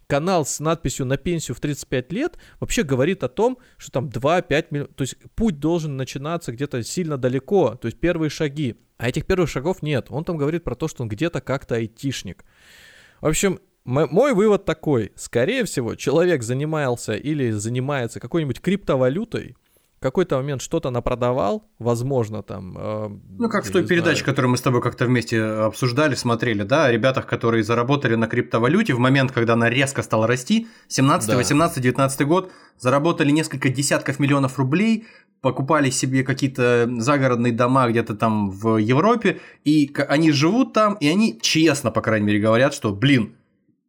канал с надписью на пенсию в 35 лет вообще говорит о том, что там 2-5 миллионов. То есть путь должен начинаться где-то сильно далеко, то есть первые шаги. А этих первых шагов нет. Он там говорит про то, что он где-то как-то айтишник. В общем, мой вывод такой. Скорее всего, человек занимался или занимается какой-нибудь криптовалютой, какой-то момент что-то напродавал, возможно, там... э, Ну, как в той передаче, знаю. которую мы с тобой как-то вместе обсуждали, смотрели, да, о ребятах, которые заработали на криптовалюте в момент, когда она резко стала расти, 17, Да. 18, 19 год, заработали несколько десятков миллионов рублей, покупали себе какие-то загородные дома где-то там в Европе, и они живут там, и они честно, по крайней мере, говорят, что, блин,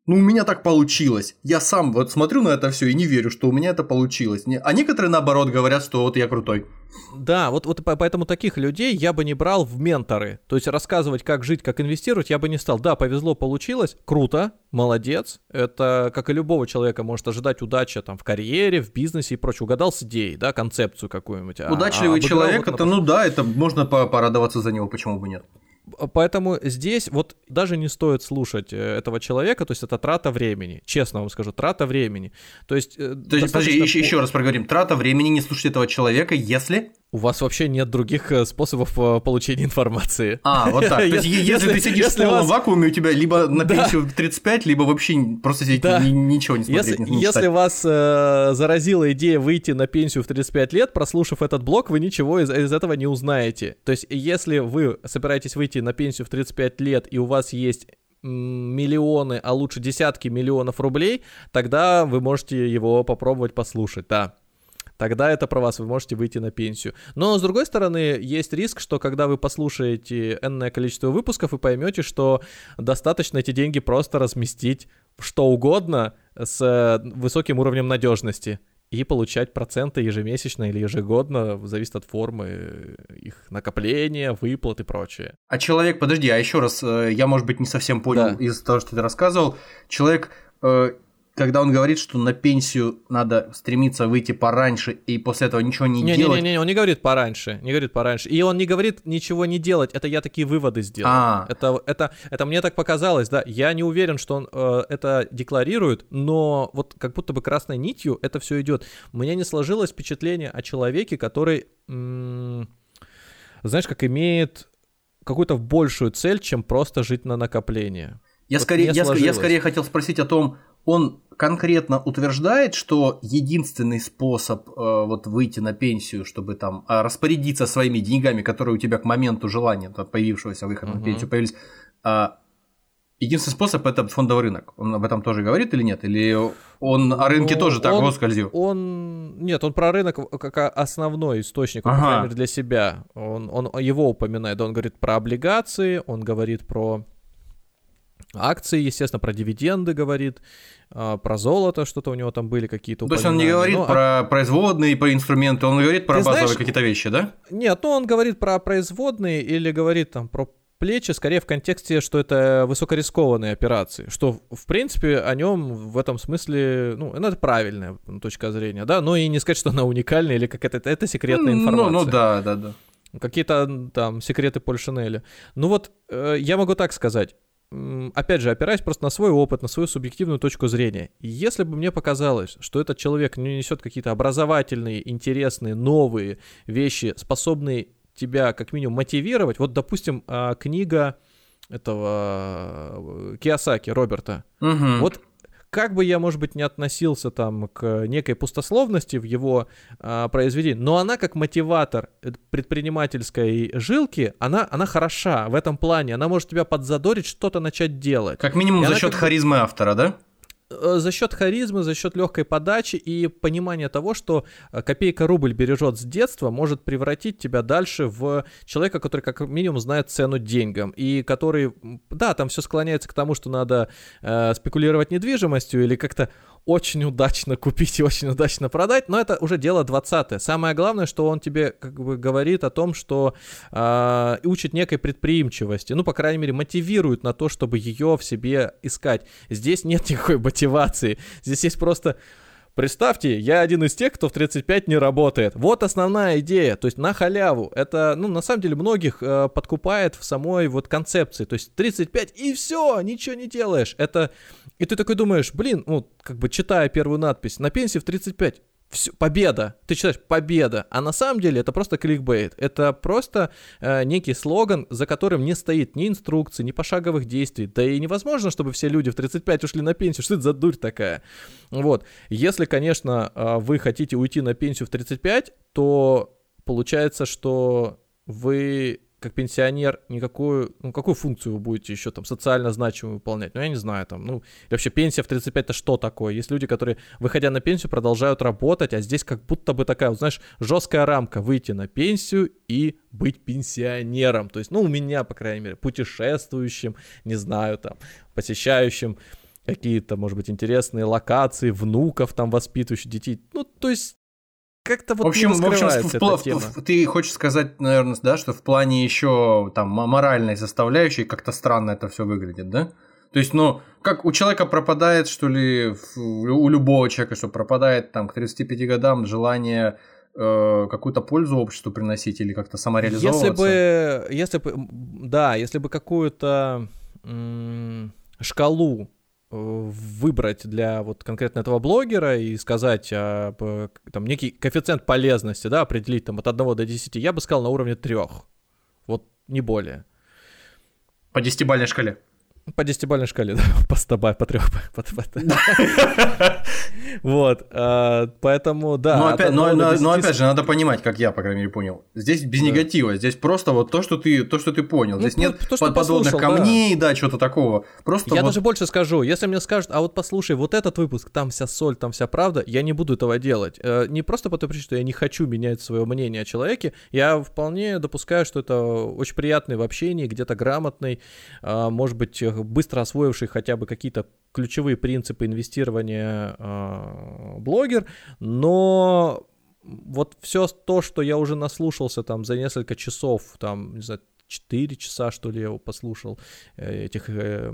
ну у меня так получилось. Я сам вот смотрю на это все и не верю, что у меня это получилось. А некоторые наоборот говорят, что вот я крутой. Да, вот, вот по- поэтому таких людей я бы не брал в менторы. То есть рассказывать, как жить, как инвестировать, я бы не стал. Да, повезло, получилось, круто, молодец. Это, как и любого человека, может ожидать удача там в карьере, в бизнесе и прочее. Угадал с идеей, да, концепцию какую-нибудь. а- Удачливый а обыграл человек, вот это, ну да, это можно по- порадоваться за него, почему бы нет. Поэтому здесь вот даже не стоит слушать э, этого человека, то есть это трата времени. Честно вам скажу, трата времени. То есть... э, То есть, подожди, достаточно еще, по- еще раз проговорим. Трата времени не слушать этого человека, если... У вас вообще нет других э, способов э, получения информации. А, вот так. То есть, Если- ты сидишь в полном вакууме, у тебя либо на пенсию в 35, либо вообще просто сидеть ничего не смотреть, если вас э, заразила идея выйти на пенсию в 35 лет, прослушав этот блог, вы ничего из, этого не узнаете. То есть, если вы собираетесь выйти на пенсию в 35 лет, и у вас есть миллионы, а лучше десятки миллионов рублей, тогда вы можете его попробовать послушать, да. Тогда это про вас, вы можете выйти на пенсию. Но, с другой стороны, есть риск, что когда вы послушаете энное количество выпусков, вы поймете, что достаточно эти деньги просто разместить что угодно с э, высоким уровнем надежности и получать проценты ежемесячно или ежегодно, зависит от формы э, их накопления, выплат и прочее. А человек, подожди, а еще раз, э, я, может быть, не совсем понял Да. из того, что ты рассказывал. Человек, когда он говорит, что на пенсию надо стремиться выйти пораньше и после этого ничего не, делать. Не-не-не, он не говорит пораньше, не говорит пораньше. И он не говорит ничего не делать, это я такие выводы сделал. А. Это, это, это мне так показалось, да. Я не уверен, что он э, это декларирует, но вот как будто бы красной нитью это все идет. У меня не сложилось впечатление о человеке, который, м, знаешь, как имеет какую-то большую цель, чем просто жить на накопление. Я, Вот скорее, не я, я скорее хотел спросить о том, он конкретно утверждает, что единственный способ э, вот выйти на пенсию, чтобы там а, распорядиться своими деньгами, которые у тебя к моменту желания там, появившегося выхода Мгм. на пенсию появились, а, единственный способ это фондовый рынок. Он об этом тоже говорит или нет? Или он о рынке Ну, тоже так он- скользил? Он нет, он про рынок как основной источник, Ага. мере, для себя. Он, он его упоминает. Он говорит про облигации, он говорит про акции, естественно, про дивиденды говорит, а, про золото, что-то у него там были какие-то. То есть он не говорит Ну, а- про производные, про инструменты, он говорит про Ты базовые знаешь- какие-то вещи, да? Нет, ну он говорит про производные или говорит там про плечи, скорее в контексте, что это высокорискованные операции, что в принципе о нем в этом смысле, ну, ну, это правильная точка зрения, да, но и не сказать, что она уникальная или как это, это секретная Ну, информация. Ну, да, да, да. Какие-то там секреты Поль Шинеля. Ну вот, э, я могу так сказать. Опять же, опираясь просто на свой опыт, на свою субъективную точку зрения. Если бы мне показалось, что этот человек не несет какие-то образовательные, интересные, новые вещи, способные тебя как минимум мотивировать, вот, допустим, а, книга этого э, Киосаки Роберта. Угу. Вот как бы я, может быть, не относился там к некой пустословности в его а, произведении, но она как мотиватор предпринимательской жилки, она, она хороша в этом плане. Она может тебя подзадорить что-то начать делать. Как минимум и за счет как... харизмы автора, да? Э, за счет харизмы, за счет легкой подачи и понимания того, что э, копейка рубль бережет с детства, может превратить тебя дальше в человека, который как минимум знает цену деньгам и который, да, там все склоняется к тому, что надо э, спекулировать недвижимостью или как-то очень удачно купить и очень удачно продать, но это уже дело 20 Самое главное, что он тебе как бы говорит о том, что э, учит некой предприимчивости, ну, по крайней мере, мотивирует на то, чтобы ее в себе искать. Здесь нет никакой мотивации, здесь есть просто Представьте, я один из тех, кто в 35 не работает. Вот основная идея, то есть на халяву. Это, ну, на самом деле, многих э, подкупает в самой вот концепции. То есть 35 и все, ничего не делаешь. Это, и ты такой думаешь, блин, ну, как бы читая первую надпись, на пенсии в 35, все, победа. Ты читаешь победа. А на самом деле это просто кликбейт. Это просто э, некий слоган, за которым не стоит ни инструкций, ни пошаговых действий. Да и невозможно, чтобы все люди в 35 ушли на пенсию. Что это за дурь такая? Вот. Если, конечно, э, вы хотите уйти на пенсию в 35, то получается, что вы как пенсионер никакую, ну, какую функцию вы будете еще там социально значимую выполнять? Ну, я не знаю, там, ну, вообще пенсия в 35 это что такое? Есть люди, которые, выходя на пенсию, продолжают работать, а здесь как будто бы такая, вот, знаешь, жесткая рамка, выйти на пенсию и быть пенсионером. То есть, ну, у меня, по крайней мере, путешествующим, не знаю, там, посещающим какие-то, может быть, интересные локации, внуков там воспитывающих детей. Ну, то есть как-то вот в общем, в общем, в, в, ты хочешь сказать, наверное, да, что в плане еще там моральной составляющей как-то странно это все выглядит, да? То есть, ну, как у человека пропадает, что ли, у любого человека, что пропадает там к 35 годам желание э, какую-то пользу обществу приносить или как-то самореализовываться? Если бы, если бы, да, если бы какую-то м- шкалу выбрать для вот конкретно этого блогера и сказать а, там некий коэффициент полезности, да, определить там от 1 до 10, я бы сказал на уровне 3. Вот не более. По десятибальной шкале. По десятибальной шкале, да, по 100, по 3. По, по, по. Вот, а, поэтому, да. Но, опять, но, но, 10... но опять же, надо понимать, как я, по крайней мере, понял. Здесь без да. негатива, здесь просто вот то, что ты, то, что ты понял. Ну, здесь нет то, подводных камней, да, да что-то такого. Просто я вот... даже больше скажу, если мне скажут, а вот послушай, вот этот выпуск, там вся соль, там вся правда, я не буду этого делать. Э, не просто по той причине, что я не хочу менять свое мнение о человеке, я вполне допускаю, что это очень приятный в общении, где-то грамотный, а, может быть, быстро освоивший хотя бы какие-то ключевые принципы инвестирования э, блогер, но вот все то, что я уже наслушался там за несколько часов, там, не знаю, 4 часа, что ли, я его послушал, э, этих э,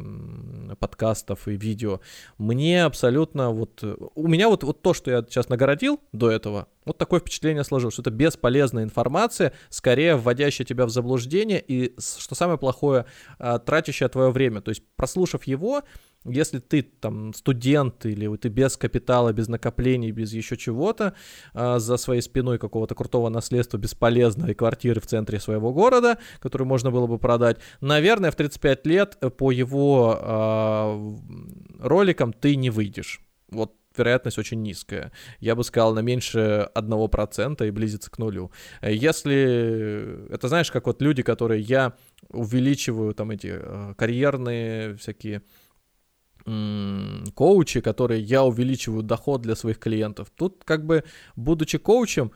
подкастов и видео. Мне абсолютно вот... У меня вот, вот то, что я сейчас нагородил до этого, вот такое впечатление сложилось, что это бесполезная информация, скорее вводящая тебя в заблуждение и, что самое плохое, а, тратящая твое время. То есть, прослушав его, если ты там студент или ты без капитала, без накоплений, без еще чего-то, э, за своей спиной какого-то крутого наследства бесполезной квартиры в центре своего города, которую можно было бы продать, наверное, в 35 лет по его э, роликам ты не выйдешь. Вот вероятность очень низкая. Я бы сказал, на меньше 1% и близится к нулю. Если... Это знаешь, как вот люди, которые я увеличиваю там эти э, карьерные всякие коучи, которые я увеличиваю доход для своих клиентов. Тут как бы, будучи коучем,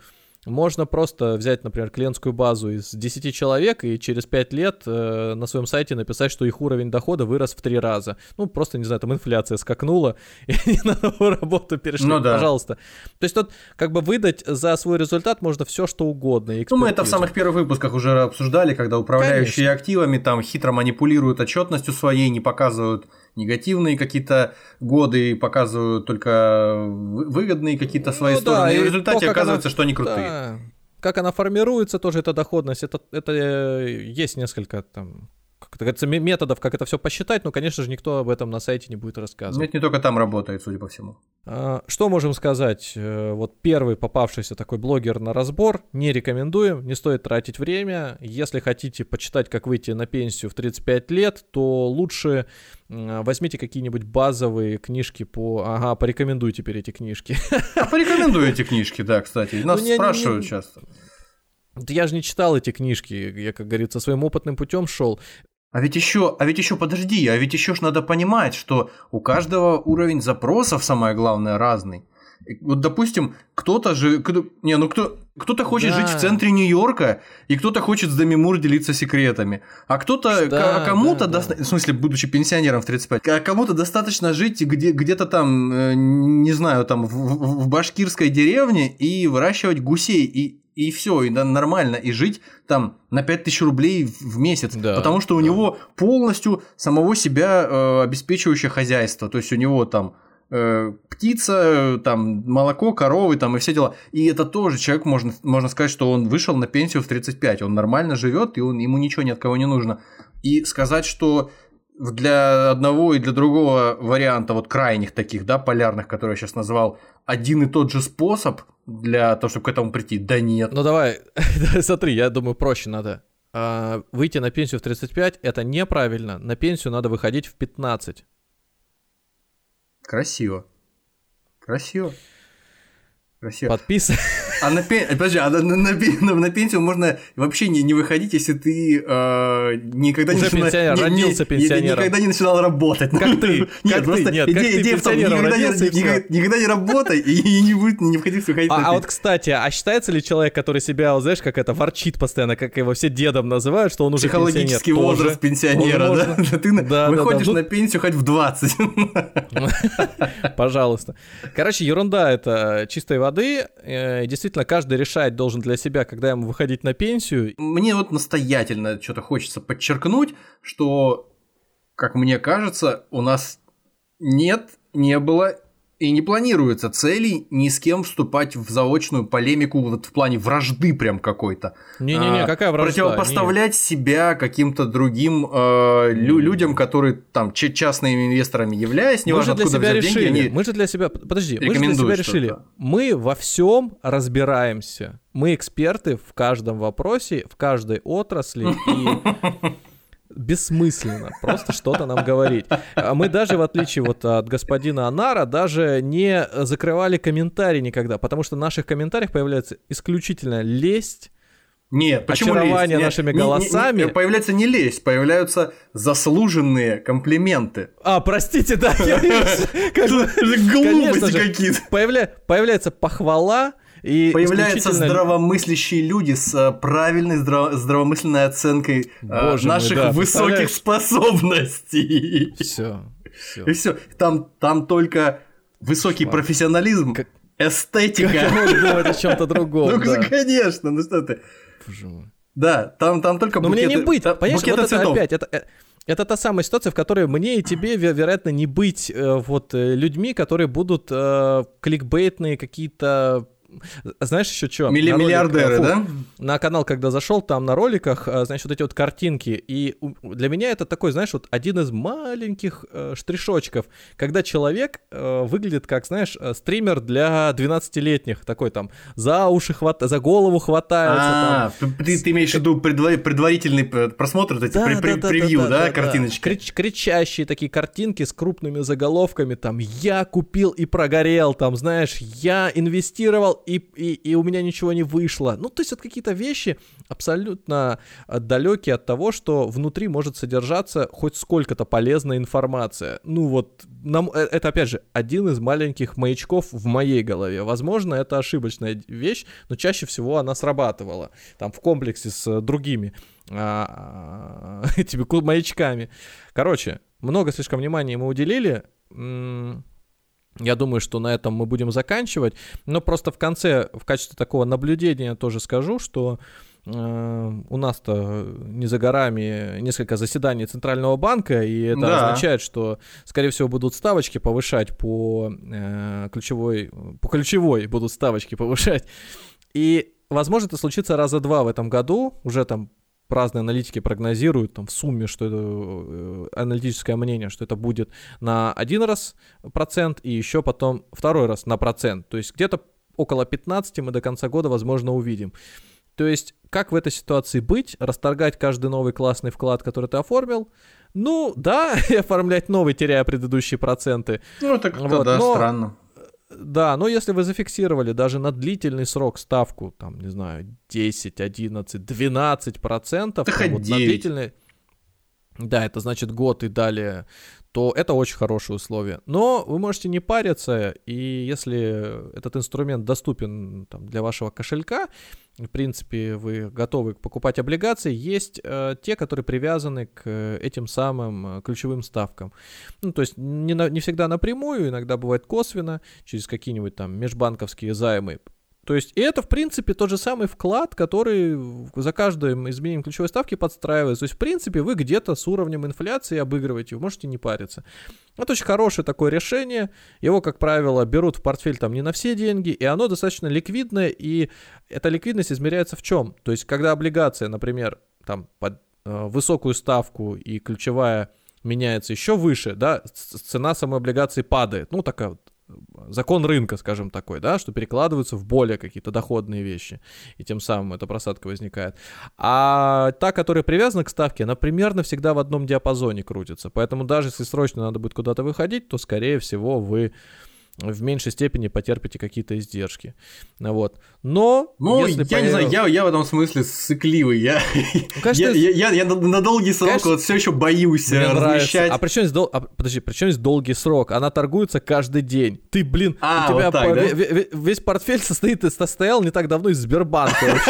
можно просто взять, например, клиентскую базу из 10 человек и через 5 лет э, на своем сайте написать, что их уровень дохода вырос в 3 раза. Ну, просто, не знаю, там инфляция скакнула, и они на новую работу перешли. Ну, да. Пожалуйста. То есть тут как бы выдать за свой результат можно все, что угодно. Ну, мы это в самых первых выпусках уже обсуждали, когда управляющие Конечно. активами там хитро манипулируют отчетностью своей, не показывают негативные какие-то годы, показывают только выгодные какие-то свои ну, стороны, да, и в результате то, оказывается, она... что они крутые. Да. Как она формируется, тоже эта доходность, это, это э, есть несколько там как говорится, методов, как это все посчитать, но, конечно же, никто об этом на сайте не будет рассказывать. Это не только там работает, судя по всему. А, что можем сказать? Э, вот первый попавшийся такой блогер на разбор, не рекомендуем, не стоит тратить время. Если хотите почитать, как выйти на пенсию в 35 лет, то лучше возьмите какие-нибудь базовые книжки по... Ага, порекомендуй теперь эти книжки. А порекомендуй эти книжки, да, кстати. Нас ну, спрашивают не, часто. Я же не читал эти книжки, я, как говорится, своим опытным путем шел. А ведь еще, а ведь еще подожди, а ведь еще ж надо понимать, что у каждого уровень запросов, самое главное, разный. Вот, допустим, кто-то же, кто, не, ну кто, кто-то хочет да. жить в центре Нью-Йорка, и кто-то хочет с Мур делиться секретами, а кто-то, да, кому-то, да, да. в смысле, будучи пенсионером в 35, а кому-то достаточно жить где, где-то там, э, не знаю, там в, в башкирской деревне и выращивать гусей, и и все, и да, нормально, и жить там на 5000 рублей в месяц, да, потому что у да. него полностью самого себя э, обеспечивающее хозяйство, то есть у него там э, птица, там молоко, коровы, там и все дела. И это тоже человек, можно, можно сказать, что он вышел на пенсию в 35, он нормально живет, и он, ему ничего ни от кого не нужно. И сказать, что для одного и для другого варианта, вот крайних таких, да, полярных, которые я сейчас назвал, один и тот же способ для того, чтобы к этому прийти? Да нет. Ну давай, смотри, я думаю, проще надо. А, выйти на пенсию в 35 это неправильно. На пенсию надо выходить в 15. Красиво. Красиво. Красиво. Подписывай. А на, пен... подожди, а на, на, на, на пенсию можно вообще не, не выходить, если ты э, никогда Уже не, пенсионер, не, родился пенсионером. никогда не начинал работать. Как ты? Нет, как просто ты? Нет, идея, как идея в том, никогда, не, никогда, никогда не работай и не будет не выходить а, а вот, кстати, а считается ли человек, который себя, знаешь, как это, ворчит постоянно, как его все дедом называют, что он уже Психологический возраст пенсионера, да? Ты выходишь на пенсию хоть в 20. Пожалуйста. Короче, ерунда это чистой воды. Э, действительно, каждый решать должен для себя, когда ему выходить на пенсию. Мне вот настоятельно что-то хочется подчеркнуть, что, как мне кажется, у нас нет, не было и не планируется целей ни с кем вступать в заочную полемику вот в плане вражды прям какой-то. Не-не-не, а, какая вражда? Противопоставлять Нет. себя каким-то другим э, лю- людям, которые там частными инвесторами являясь, неважно мы же для себя решили. Деньги, они... Мы же для себя, подожди, мы же для себя решили. Мы во всем разбираемся. Мы эксперты в каждом вопросе, в каждой отрасли и бессмысленно просто что-то нам говорить. А мы даже, в отличие вот от господина Анара, даже не закрывали комментарии никогда, потому что в наших комментариях появляется исключительно лесть, нет, почему очарование лезть? нашими не, голосами. Не, не, появляется не лезть, появляются заслуженные комплименты. А, простите, да, я глупости какие-то. Появляется похвала, и Появляются исключительно... здравомыслящие люди с э, правильной здраво- здравомысленной оценкой э, Боже наших мой, да, высоких способностей. Все. все. И все. Там, там только высокий Шла. профессионализм, как... эстетика. Думать о чем-то другом. Ну, да. конечно, ну что ты. Да, там, там только Но букеты, мне не быть, понимаешь, вот это опять, это, э, это та самая ситуация, в которой мне и тебе, вероятно, не быть э, вот людьми, которые будут э, кликбейтные какие-то знаешь еще что? Милли миллиардеры, фу, да? На канал, когда зашел, там на роликах, э, значит, вот эти вот картинки. И для меня это такой, знаешь, вот один из маленьких э, штришочков, когда человек э, выглядит как, знаешь, э, стример для 12-летних. Такой там за уши хватает, за голову хватается. А, там. Ты, ты имеешь в виду предварительный просмотр, вот эти да, при, да, превью, да, да, да, картиночки? Крич, кричащие такие картинки с крупными заголовками, там, я купил и прогорел, там, знаешь, я инвестировал и, и, и у меня ничего не вышло. Ну, то есть вот какие-то вещи абсолютно далекие от того, что внутри может содержаться хоть сколько-то полезная информация. Ну вот, нам, э, это опять же один из маленьких маячков в моей голове. Возможно, это ошибочная вещь, но чаще всего она срабатывала. Там в комплексе с другими а, а, этими маячками. Короче, много слишком внимания мы уделили. Я думаю, что на этом мы будем заканчивать. Но просто в конце, в качестве такого наблюдения тоже скажу, что э, у нас-то не за горами несколько заседаний Центрального банка, и это да. означает, что, скорее всего, будут ставочки повышать по э, ключевой, по ключевой будут ставочки повышать. И, возможно, это случится раза два в этом году, уже там разные аналитики прогнозируют там в сумме, что это э, аналитическое мнение, что это будет на один раз процент и еще потом второй раз на процент. То есть где-то около 15 мы до конца года, возможно, увидим. То есть, как в этой ситуации быть? Расторгать каждый новый классный вклад, который ты оформил? Ну, да, и оформлять новый, теряя предыдущие проценты. Ну, это как-то, вот, да, но... странно. Да, но если вы зафиксировали даже на длительный срок ставку, там, не знаю, 10, 11, 12 процентов, вот на длительный... Да, это значит год и далее то это очень хорошие условия. Но вы можете не париться, и если этот инструмент доступен там, для вашего кошелька, в принципе, вы готовы покупать облигации, есть э, те, которые привязаны к этим самым э, ключевым ставкам. Ну, то есть не, на, не всегда напрямую, иногда бывает косвенно, через какие-нибудь там межбанковские займы то есть и это, в принципе, тот же самый вклад, который за каждым изменением ключевой ставки подстраивается. То есть, в принципе, вы где-то с уровнем инфляции обыгрываете, вы можете не париться. Это очень хорошее такое решение. Его, как правило, берут в портфель там не на все деньги, и оно достаточно ликвидное, и эта ликвидность измеряется в чем? То есть, когда облигация, например, там под э, высокую ставку и ключевая меняется еще выше, да, цена самой облигации падает. Ну, такая вот закон рынка, скажем такой, да, что перекладываются в более какие-то доходные вещи, и тем самым эта просадка возникает. А та, которая привязана к ставке, она примерно всегда в одном диапазоне крутится, поэтому даже если срочно надо будет куда-то выходить, то, скорее всего, вы в меньшей степени потерпите какие-то издержки. Вот. Но... Ну, если я по... не знаю, я, я в этом смысле сыкливый. Я, ну, Конечно, я, я, я, я на, на долгий срок Конечно, вот все еще боюсь э, размещать. А при чем здесь, дол... а, подожди, при чем здесь долгий срок? Она торгуется каждый день. Ты, блин, а, у тебя вот так, по... да? весь портфель состоит, состоял не так давно из Сбербанка,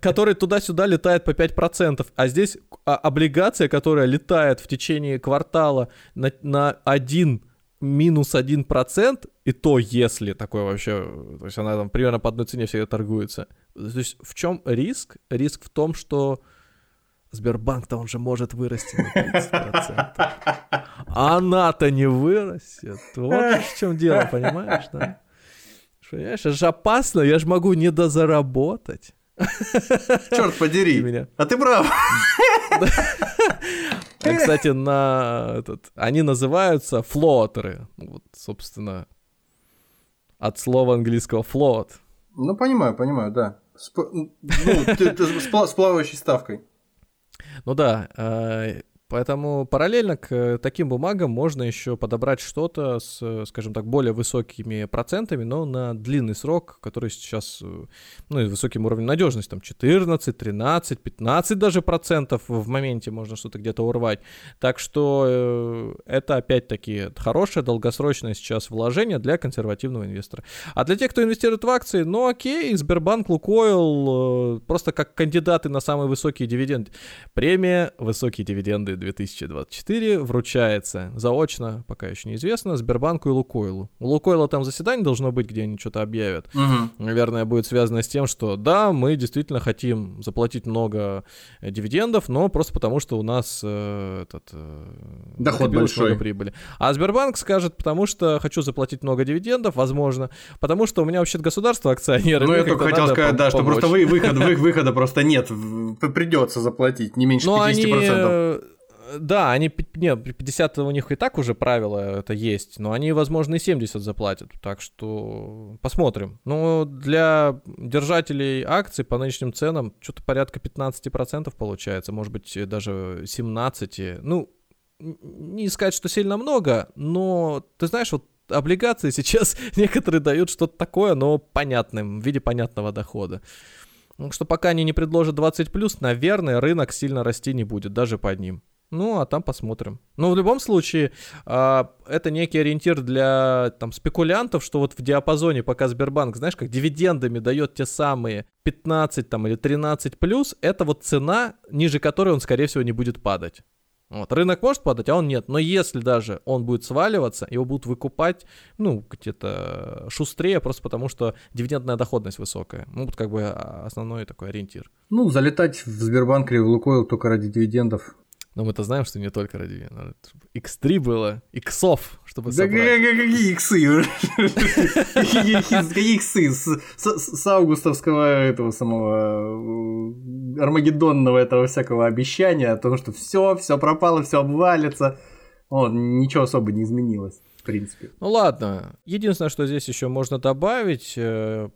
который туда-сюда летает по 5%. А здесь а, облигация, которая летает в течение квартала на, на 1 минус один процент, и то если такое вообще, то есть она там примерно по одной цене всегда торгуется. То есть в чем риск? Риск в том, что Сбербанк-то он же может вырасти на 30%. А она-то не вырастет. Вот в чем дело, понимаешь, да? Понимаешь, это же опасно, я же могу недозаработать. Черт подери. Меня. А ты прав. А, кстати, на этот, они называются флотеры. Вот, собственно, от слова английского float. Ну, понимаю, понимаю, да. Сп... Ну, ты, ты, с плавающей ставкой. Ну да, э, Поэтому параллельно к таким бумагам можно еще подобрать что-то с, скажем так, более высокими процентами, но на длинный срок, который сейчас, ну, и высоким уровнем надежности, там 14, 13, 15 даже процентов в моменте можно что-то где-то урвать. Так что э, это опять-таки хорошее долгосрочное сейчас вложение для консервативного инвестора. А для тех, кто инвестирует в акции, ну окей, Сбербанк, Лукойл, э, просто как кандидаты на самые высокие дивиденды. Премия «Высокие дивиденды» 2024 вручается заочно, пока еще неизвестно, Сбербанку и Лукойлу. У Лукойла там заседание должно быть, где они что-то объявят. Угу. Наверное, будет связано с тем, что да, мы действительно хотим заплатить много э, дивидендов, но просто потому, что у нас э, этот, э, доход большой. Много прибыли. А Сбербанк скажет, потому что хочу заплатить много дивидендов, возможно, потому что у меня вообще государство акционеры. Ну, я только хотел сказать, да, что просто вы, выход, вы, выхода просто нет, придется заплатить не меньше но 50%. Они да, они, не, 50 у них и так уже правило это есть, но они, возможно, и 70 заплатят, так что посмотрим. Ну, для держателей акций по нынешним ценам что-то порядка 15% получается, может быть, даже 17%. Ну, не сказать, что сильно много, но, ты знаешь, вот облигации сейчас некоторые дают что-то такое, но понятным, в виде понятного дохода. Так что пока они не предложат 20+, наверное, рынок сильно расти не будет, даже под ним. Ну, а там посмотрим. Но в любом случае, э, это некий ориентир для там, спекулянтов, что вот в диапазоне, пока Сбербанк, знаешь, как дивидендами дает те самые 15 там, или 13 плюс, это вот цена, ниже которой он, скорее всего, не будет падать. Вот. Рынок может падать, а он нет. Но если даже он будет сваливаться, его будут выкупать, ну, где-то шустрее, просто потому что дивидендная доходность высокая. Ну, вот как бы а, основной такой ориентир. Ну, залетать в Сбербанк или в Лукойл только ради дивидендов Но мы-то знаем, что не только ради X3 было, иксов, чтобы да собрать. какие иксы? Какие иксы? С августовского этого самого э, армагеддонного этого всякого обещания о том, что все, все пропало, все обвалится. Вот, ничего особо не изменилось в принципе. Ну ладно. Единственное, что здесь еще можно добавить, э,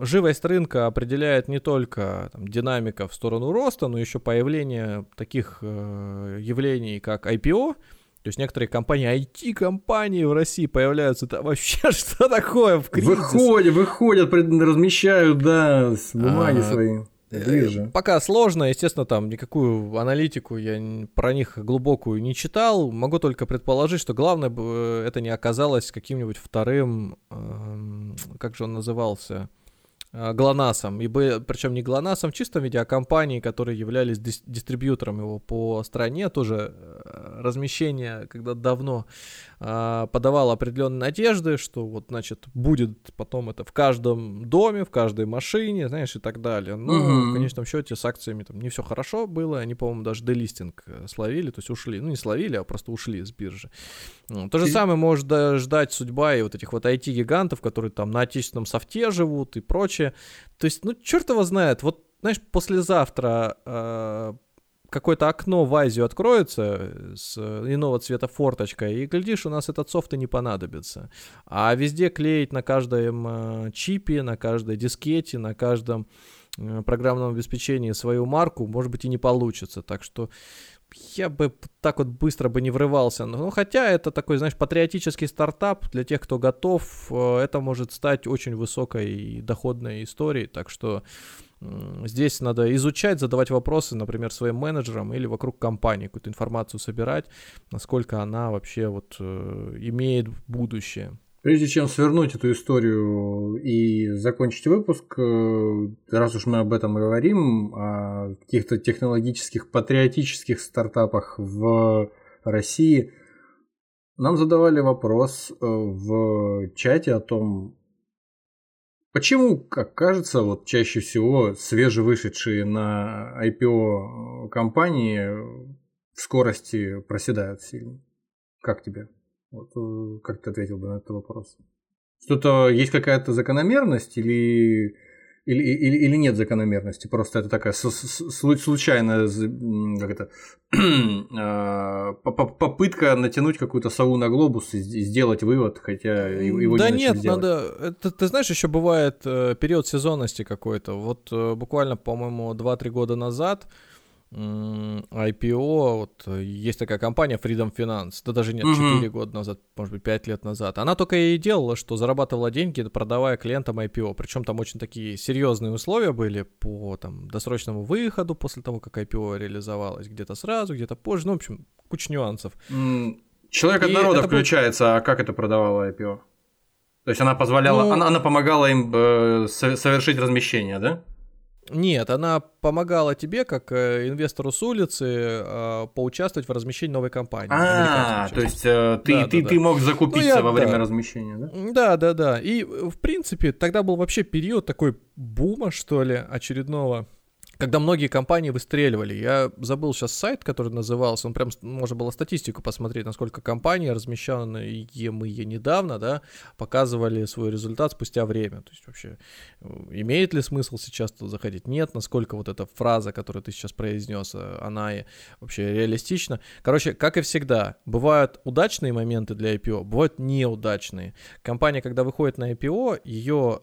живость рынка определяет не только там, динамика в сторону роста, но еще появление таких э, явлений, как IPO. То есть некоторые компании, IT-компании в России появляются, это вообще что такое в кризис? Выходят, выходят, размещают, да, бумаги а, свои. Ближе. Э, пока сложно, естественно, там никакую аналитику я про них глубокую не читал. Могу только предположить, что главное бы это не оказалось каким-нибудь вторым, эм, как же он назывался, Э, ГЛОНАССом, и причем не ГЛОНАССом в чистом виде, а компании, которые являлись дис- дистрибьютором его по стране, тоже э, размещение, когда давно э, подавало определенные надежды, что вот, значит, будет потом это в каждом доме, в каждой машине, знаешь, и так далее. Но угу. в конечном счете с акциями там не все хорошо было, они, по-моему, даже делистинг э, словили, то есть ушли, ну не словили, а просто ушли с биржи. То же и... самое может ждать судьба и вот этих вот IT-гигантов, которые там на отечественном софте живут и прочее, прочее. То есть, ну, черт его знает, вот, знаешь, послезавтра э, какое-то окно в Азию откроется с иного цвета форточкой, и, глядишь, у нас этот софт и не понадобится. А везде клеить на каждом э, чипе, на каждой дискете, на каждом э, программном обеспечении свою марку, может быть, и не получится. Так что я бы так вот быстро бы не врывался. Ну, хотя это такой, знаешь, патриотический стартап для тех, кто готов. Э, это может стать очень высокой и доходной историей. Так что здесь надо изучать, задавать вопросы, например, своим менеджерам или вокруг компании, какую-то информацию собирать, насколько она вообще вот э, имеет будущее. Прежде чем свернуть эту историю и закончить выпуск, э, раз уж мы об этом говорим, о каких-то технологических, патриотических стартапах в России, нам задавали вопрос э, в чате о том, почему, как кажется, вот чаще всего свежевышедшие на IPO компании в скорости проседают сильно. Как тебе? Вот, э, как ты ответил бы на этот вопрос? Что-то есть какая-то закономерность или, или, или, или нет закономерности? Просто это такая случайная как это, а, попытка натянуть какую-то сову на глобус и сделать вывод, хотя его да не нет, делать. надо. Это, ты знаешь, еще бывает э, период сезонности какой-то. Вот э, буквально, по-моему, 2-3 года назад IPO, вот э, есть такая компания Freedom Finance, да даже нет, угу. 4 года назад, может быть, 5 лет назад. Она только и делала, что зарабатывала деньги, продавая клиентам IPO. Причем там очень такие серьезные условия были по там, досрочному выходу после того, как IPO реализовалось. Где-то сразу, где-то позже. Ну, в общем, куча нюансов. Человек от народа включается, был... а как это продавала IPO? То есть она позволяла, ну... она, она помогала им э, совершить размещение, да? Нет, она помогала тебе, как э, инвестору с улицы, э, поучаствовать в размещении новой компании. А, то есть э, ты, да, ты, да, ты да. мог закупиться ну, я, во время да. размещения, да? Да, да, да. И, в принципе, тогда был вообще период такой бума, что ли, очередного когда многие компании выстреливали. Я забыл сейчас сайт, который назывался, он прям, можно было статистику посмотреть, насколько компании, размещенные мы недавно, да, показывали свой результат спустя время. То есть вообще, э, имеет ли смысл сейчас туда заходить? Нет. Насколько вот эта фраза, которую ты сейчас произнес, э, она вообще реалистична? Короче, как и всегда, бывают удачные моменты для IPO, бывают неудачные. Компания, когда выходит на IPO, ее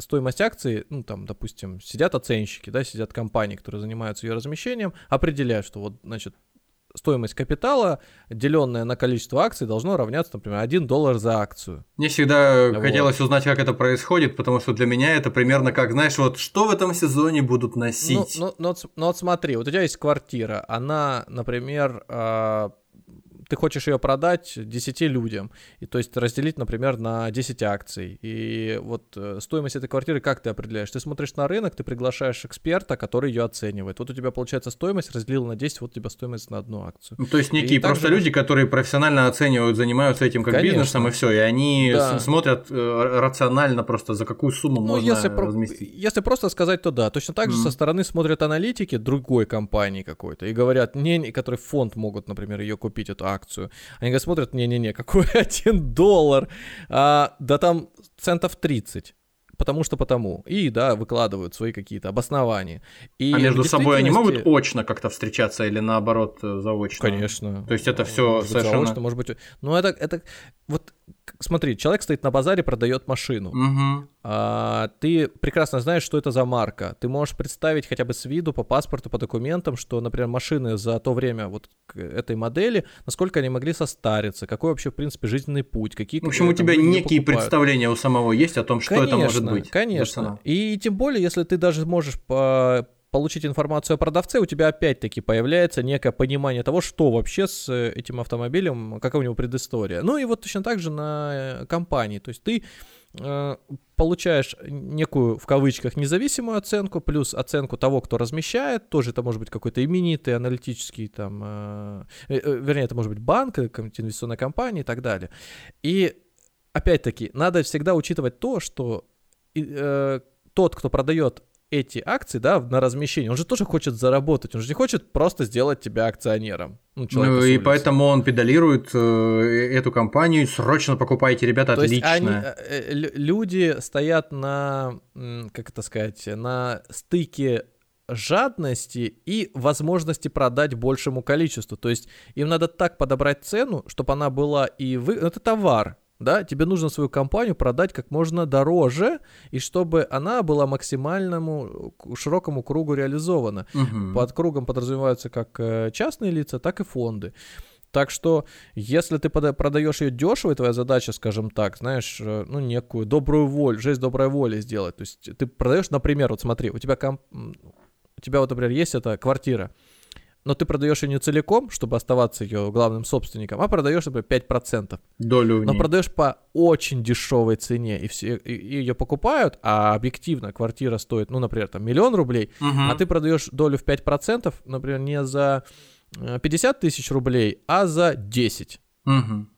стоимость акции, ну, там, допустим, сидят оценщики, да, сидят компании, которые занимаются ее размещением, определяют, что вот, значит, стоимость капитала, деленная на количество акций, должно равняться, например, 1 доллар за акцию. Мне всегда вот. хотелось узнать, как это происходит, потому что для меня это примерно как, знаешь, вот что в этом сезоне будут носить. Ну, ну, ну, ну вот смотри, вот у тебя есть квартира, она, например, а, ты хочешь ее продать 10 людям, и то есть разделить, например, на 10 акций. И вот э, стоимость этой квартиры как ты определяешь? Ты смотришь на рынок, ты приглашаешь эксперта, который ее оценивает. Вот у тебя получается стоимость, разделил на 10, вот у тебя стоимость на одну акцию. Ну, то есть некие И просто также люди, которые профессионально оценивают, занимаются этим как Конечно. бизнесом, и все, и они Да. смотрят э, рационально просто, за какую сумму Ну, можно если, про- разместить. если просто сказать, то да. Точно так же Мгм. со стороны смотрят аналитики другой компании какой-то и говорят, не, который фонд могут, например, ее купить, эту акцию. Они говорят, смотрят, не-не-не, какой один доллар, а, да там центов 30. Потому что потому. И, да, выкладывают свои какие-то обоснования. И а между собой они могут очно как-то встречаться или наоборот э, заочно? Конечно. То есть это всё может быть, совершенно- заочно, может быть... Ну, это, это... Вот, смотри, человек стоит на базаре, продает машину. Мгм. А, ты прекрасно знаешь, что это за марка. Ты можешь представить хотя бы с виду, по паспорту, по документам, что, например, машины за то время вот к этой модели, насколько они могли состариться, какой вообще, в принципе, жизненный путь, какие... В общем, у тебя некие покупают. представления у самого есть о том, что это может Конечно, быть. Конечно. цена. И тем более, если ты даже можешь по- получить информацию о продавце, у тебя опять-таки появляется некое понимание того, что вообще с э, этим автомобилем, какая у него предыстория. Ну и вот точно так же на э, компании. То есть ты э, получаешь некую, в кавычках, независимую оценку, плюс оценку того, кто размещает, тоже это может быть какой-то именитый аналитический там, вернее, это может быть банк, инвестиционная компания и так далее. И опять-таки, надо всегда учитывать то, что тот, кто продает эти акции, да, на размещение, он же тоже хочет заработать, он же не хочет просто сделать тебя акционером. Ну, Ну и поэтому он педалирует э, эту компанию. Срочно покупайте, ребята, То есть отлично. они, э, э, лю- люди стоят на, как это сказать, на стыке жадности и возможности продать большему количеству. То есть им надо так подобрать цену, чтобы она была и вы... Это товар, да, тебе нужно свою компанию продать как можно дороже, и чтобы она была максимальному к- широкому кругу реализована. Мгм. Под кругом подразумеваются как э, частные лица, так и фонды. Так что, если ты продаешь ее дешево, и твоя задача, скажем так, знаешь, э, ну, некую добрую волю, жесть доброй воли сделать. То есть ты продаешь, например, вот смотри, у тебя, комп- у тебя вот, например, есть эта квартира, но ты продаешь ее не целиком, чтобы оставаться ее главным собственником, а продаешь, например, 5%. Долю Но продаешь по очень дешевой цене, и все ее покупают, а объективно квартира стоит, ну, например, там миллион рублей, Мгм. а ты продаешь долю в 5%, например, не за э, 50 тысяч рублей, а за 10. Мгм.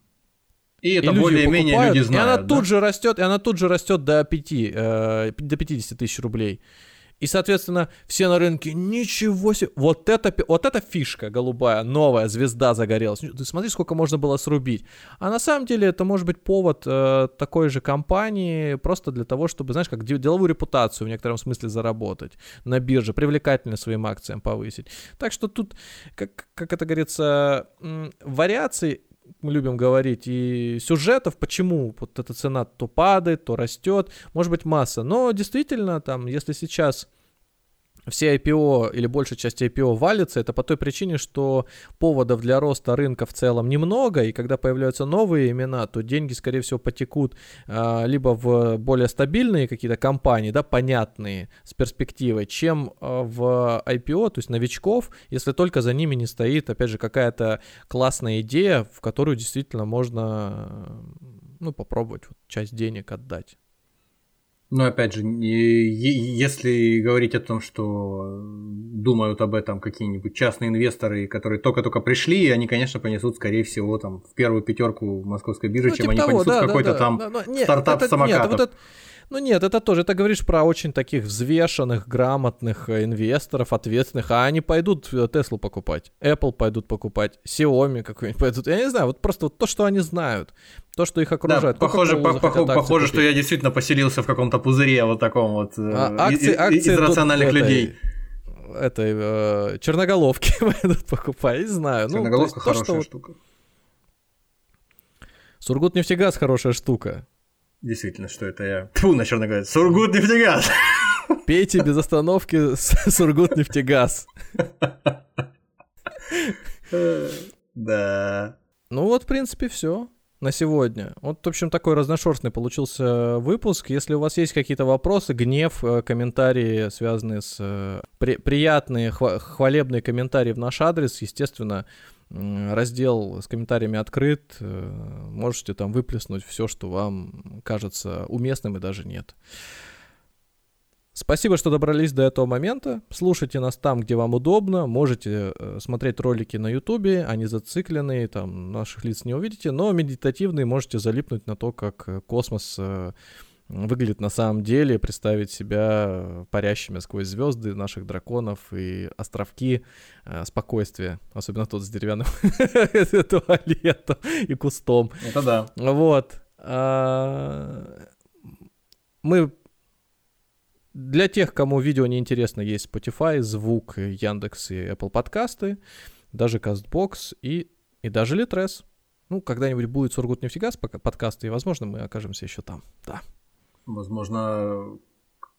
И И это более-менее люди И она знают. да? тут же растет, и она тут же растет до 5, э, до 50 тысяч рублей. И, соответственно, все на рынке, ничего себе, вот это, вот эта фишка голубая, новая звезда загорелась. Ты смотри, сколько можно было срубить. А на самом деле это может быть повод э, такой же компании просто для того, чтобы, знаешь, как де- деловую репутацию в некотором смысле заработать на бирже, привлекательность своим акциям повысить. Так что тут, как, как это говорится, вариаций мы любим говорить, и сюжетов, почему вот эта цена то падает, то растет, может быть масса. Но действительно, там, если сейчас все IPO или большая часть IPO валится, это по той причине, что поводов для роста рынка в целом немного, и когда появляются новые имена, то деньги, скорее всего, потекут а, либо в более стабильные какие-то компании, да, понятные, с перспективой, чем а, в IPO, то есть новичков, если только за ними не стоит, опять же, какая-то классная идея, в которую действительно можно, ну, попробовать вот часть денег отдать. Но опять же, если говорить о том, что думают об этом какие-нибудь частные инвесторы, которые только-только пришли, они, конечно, понесут, скорее всего, там в первую пятерку московской биржи, Ну, чем типа они того, понесут да, да, какой-то да. там Но- но нет, стартап это- самокатов. нет, вот это- ну нет, это тоже, это говоришь про очень таких взвешенных, грамотных э, инвесторов, ответственных, а они пойдут э, Теслу покупать, Apple пойдут покупать, Xiaomi какой-нибудь пойдут, я не знаю, вот просто вот то, что они знают, то, что их Да, окружает. похоже, Coca-Cola по- похоже, купить. что я действительно поселился в каком-то пузыре вот таком вот э, А, акции, и- акции из рациональных людей. Этой э, черноголовки пойдут покупать, не знаю. Ну, то Черноголовка есть то, хорошая что вот штука. Сургутнефтегаз хорошая штука. Действительно, что это я. Фу, на черноголовец. Сургут нефтегаз. Пейте без остановки с- Сургутнефтегаз. Да. Ну вот, в принципе, все на сегодня. Вот, в общем, такой разношерстный получился выпуск. Если у вас есть какие-то вопросы, гнев, э, комментарии, связанные с... э, при- приятные, хва- хвалебные комментарии в наш адрес, естественно, Раздел с комментариями открыт. Э, можете там выплеснуть все, что вам кажется уместным и даже нет. Спасибо, что добрались до этого момента. Слушайте нас там, где вам удобно. Можете э, смотреть ролики на Ютубе, они зацикленные, там наших лиц не увидите, но медитативные можете залипнуть на то, как э, космос выглядит на самом деле, представить себя парящими сквозь звезды наших драконов и островки э, спокойствия, особенно тот с деревянным туалетом и кустом. Это да. Вот. А, мы для тех, кому видео не интересно, есть Spotify, звук, Яндекс и Apple подкасты, даже CastBox и, и даже Litres. Ну, когда-нибудь будет Сургутнефтегаз подкасты, и, возможно, мы окажемся еще там. Да. Возможно,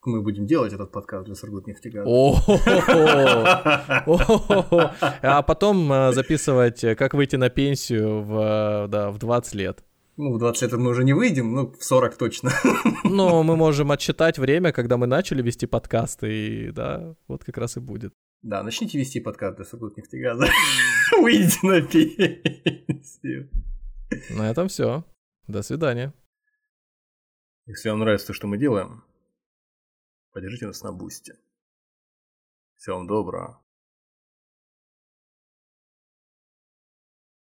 мы будем делать этот подкаст для Сургутнефтегаза. А потом э, записывать, э, как выйти на пенсию в, да, в 20 лет. Ну, в 20 лет мы уже не выйдем, ну, в 40 точно. Но мы можем отчитать время, когда мы начали вести подкасты, и да, вот как раз и будет. Да, начните вести подкаст для Сургутнефтегаза. Выйдите на пенсию. На этом все. До свидания. Если вам нравится то, что мы делаем, поддержите нас на бусте. Всего вам доброго.